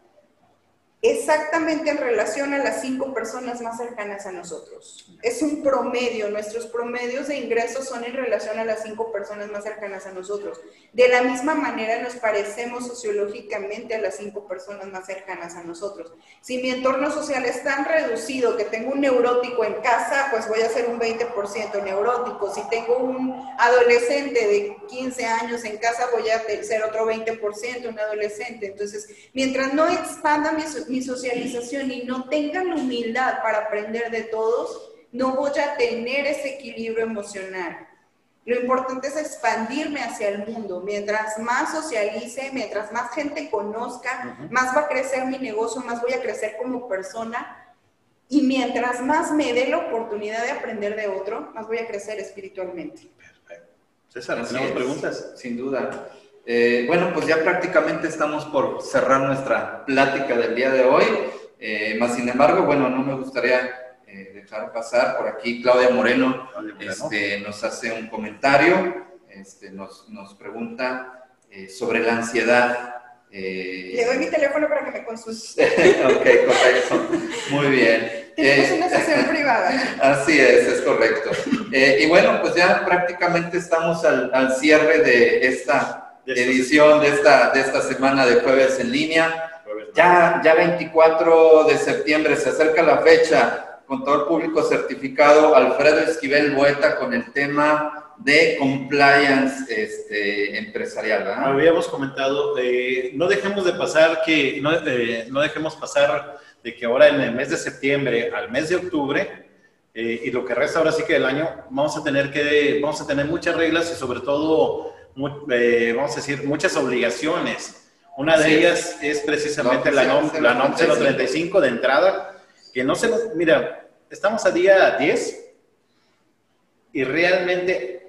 S3: exactamente en relación a las cinco personas más cercanas a nosotros. Es un promedio, nuestros promedios de ingresos son en relación a las cinco personas más cercanas a nosotros. De la misma manera nos parecemos sociológicamente a las cinco personas más cercanas a nosotros. Si mi entorno social es tan reducido que tengo un neurótico en casa, pues voy a ser un 20% neurótico. Si tengo un adolescente de 15 años, en casa voy a ser otro 20%, un adolescente. Entonces, mientras no expanda mi, mi socialización y no tenga la humildad para aprender de todos, no voy a tener ese equilibrio emocional. Lo importante es expandirme hacia el mundo. Mientras más socialice, mientras más gente conozca, más va a crecer mi negocio, más voy a crecer como persona. Y mientras más me dé la oportunidad de aprender de otro, más voy a crecer espiritualmente.
S2: Perfecto. César, ¿tenemos preguntas?
S1: Sin duda. Eh, bueno, pues ya prácticamente estamos por cerrar nuestra plática del día de hoy. Eh, más sin embargo, bueno, no me gustaría eh, dejar pasar. Por aquí Claudia Moreno, Este, nos hace un comentario, este, nos, nos, pregunta eh, sobre la ansiedad.
S3: Eh, Le doy mi teléfono para que me consulte. (laughs)
S1: ok, correcto. Muy bien.
S3: Es una sesión (laughs) privada.
S1: Así es, es correcto. y bueno, pues ya prácticamente estamos al, al cierre de esta edición, de esta, de esta semana de jueves en línea. Ya, ya 24 de septiembre se acerca la fecha contador público certificado Alfredo Esquivel Boeta con el tema de compliance este, empresarial.
S2: Habíamos comentado, eh, no dejemos de pasar que, no, eh, no, dejemos pasar de que ahora en el mes de septiembre al mes de octubre eh, y lo que resta ahora sí que del año, vamos a tener que, vamos a tener muchas reglas y sobre todo, vamos a decir, muchas obligaciones. Una de ellas es precisamente la NOM, la NOM 035 de entrada, que no se nos, mira, estamos a día 10 y realmente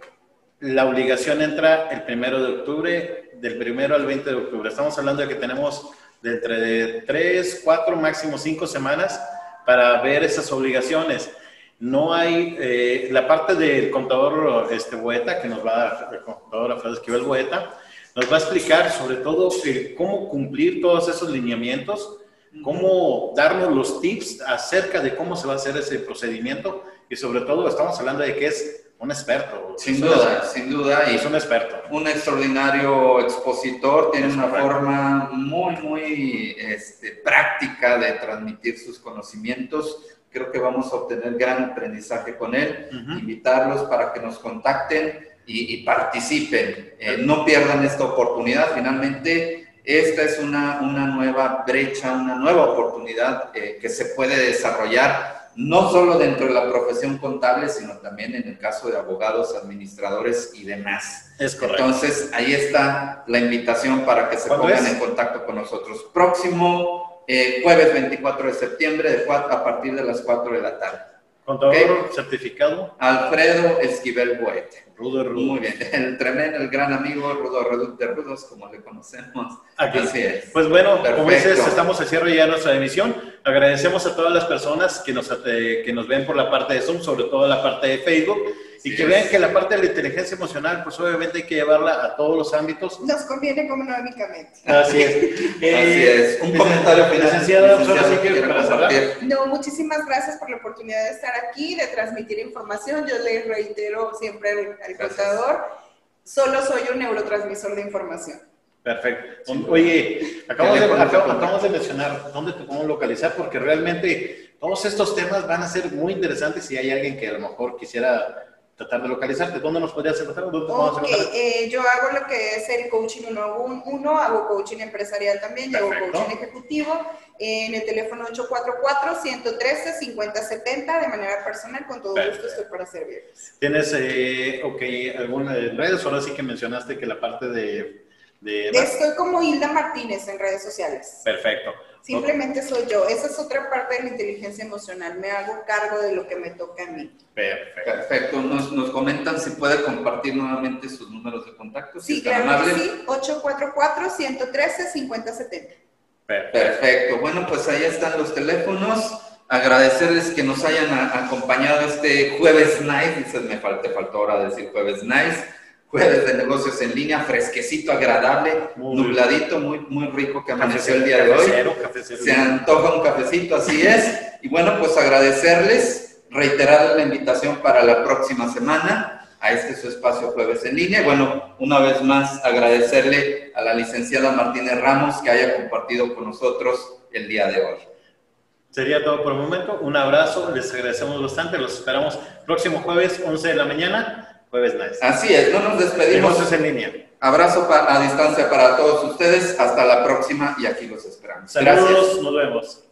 S2: la obligación entra el primero de octubre, del primero al 20 de octubre. Estamos hablando de que tenemos de entre 3, 4, máximo 5 semanas para ver esas obligaciones. No hay, eh, la parte del contador este, Boeta, que nos va a dar, el contador Alfredo Esquivel Boeta, nos va a explicar sobre todo cómo cumplir todos esos lineamientos cómo darnos los tips acerca de cómo se va a hacer ese procedimiento y sobre todo estamos hablando de que es un experto.
S1: Sin duda, sin duda.
S2: Es un experto.
S1: Un extraordinario expositor, tiene una forma muy, muy este, práctica de transmitir sus conocimientos. Creo que vamos a obtener gran aprendizaje con él. Invitarlos para que nos contacten y, participen. Eh, no pierdan esta oportunidad. Finalmente, esta es una, una nueva brecha, una nueva oportunidad eh, que se puede desarrollar no solo dentro de la profesión contable, sino también en el caso de abogados, administradores y demás.
S2: Es correcto.
S1: Entonces, ahí está la invitación para que se pongan en contacto con nosotros. Próximo eh, jueves 24 de septiembre de a partir de las 4 de la tarde.
S2: Contador certificado.
S1: Alfredo Esquivel Boete.
S2: Rudo Rudo.
S1: Muy bien, (laughs) el tremendo, el gran amigo Rudo Rudo de Rudos, como le conocemos.
S2: Aquí. Así es. Pues bueno, como dices, estamos al cierre ya de nuestra emisión. Agradecemos a todas las personas que nos, eh, que nos ven por la parte de Zoom, sobre todo la parte de Facebook y que vean que la parte de la inteligencia emocional, pues obviamente hay que llevarla a todos los ámbitos.
S3: Nos conviene económicamente.
S2: Así es. (laughs)
S1: Eh, Así es. Un comentario final.
S2: Licenciada, licenciada
S3: No, muchísimas gracias por la oportunidad de estar aquí, de transmitir información. Yo le reitero siempre al, contador, solo soy un neurotransmisor de información.
S2: Perfecto. Oye, acabamos de, acabamos de mencionar dónde te podemos localizar, porque realmente todos estos temas van a ser muy interesantes si hay alguien que a lo mejor quisiera tratar de localizarte. ¿Dónde nos podrías encontrar? ¿Dónde
S3: okay, eh, yo hago lo que es el coaching uno a uno, hago coaching empresarial también, hago coaching ejecutivo en el teléfono 844-113-5070 de manera personal, con todo gusto estoy para servirles.
S2: ¿Tienes, eh, ok, alguna redes? Ahora sí que mencionaste que la parte de...
S3: de... Estoy como Hilda Martínez en redes sociales.
S2: Perfecto.
S3: Simplemente soy yo. Esa es otra parte de la inteligencia emocional. Me hago cargo de lo que me toca a mí.
S1: Perfecto. Perfecto. Nos, nos comentan si puede compartir nuevamente sus números de contacto.
S3: Sí, claro que sí. 844-113-5070.
S1: Perfecto. Bueno, pues ahí están los teléfonos. Agradecerles que nos hayan acompañado este jueves night. Dices, me faltó, faltó ahora decir jueves night jueves de negocios en línea, fresquecito, agradable, nubladito, muy, muy rico que amaneció el día de hoy. Se antoja un cafecito, así es. Y bueno, pues agradecerles, reiterar la invitación para la próxima semana a este su espacio jueves en línea. Y bueno, una vez más agradecerle a la licenciada Martínez Ramos que haya compartido con nosotros el día de hoy.
S2: Sería todo por el momento. Un abrazo, les agradecemos bastante. Los esperamos próximo jueves, 11 de la mañana Jueves Nice.
S1: Así es, no nos despedimos.
S2: Negocios en línea.
S1: Abrazo a distancia para todos ustedes. Hasta la próxima y aquí los esperamos.
S2: Saludos,
S1: Gracias.
S2: nos vemos.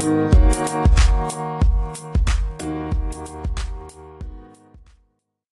S4: Thank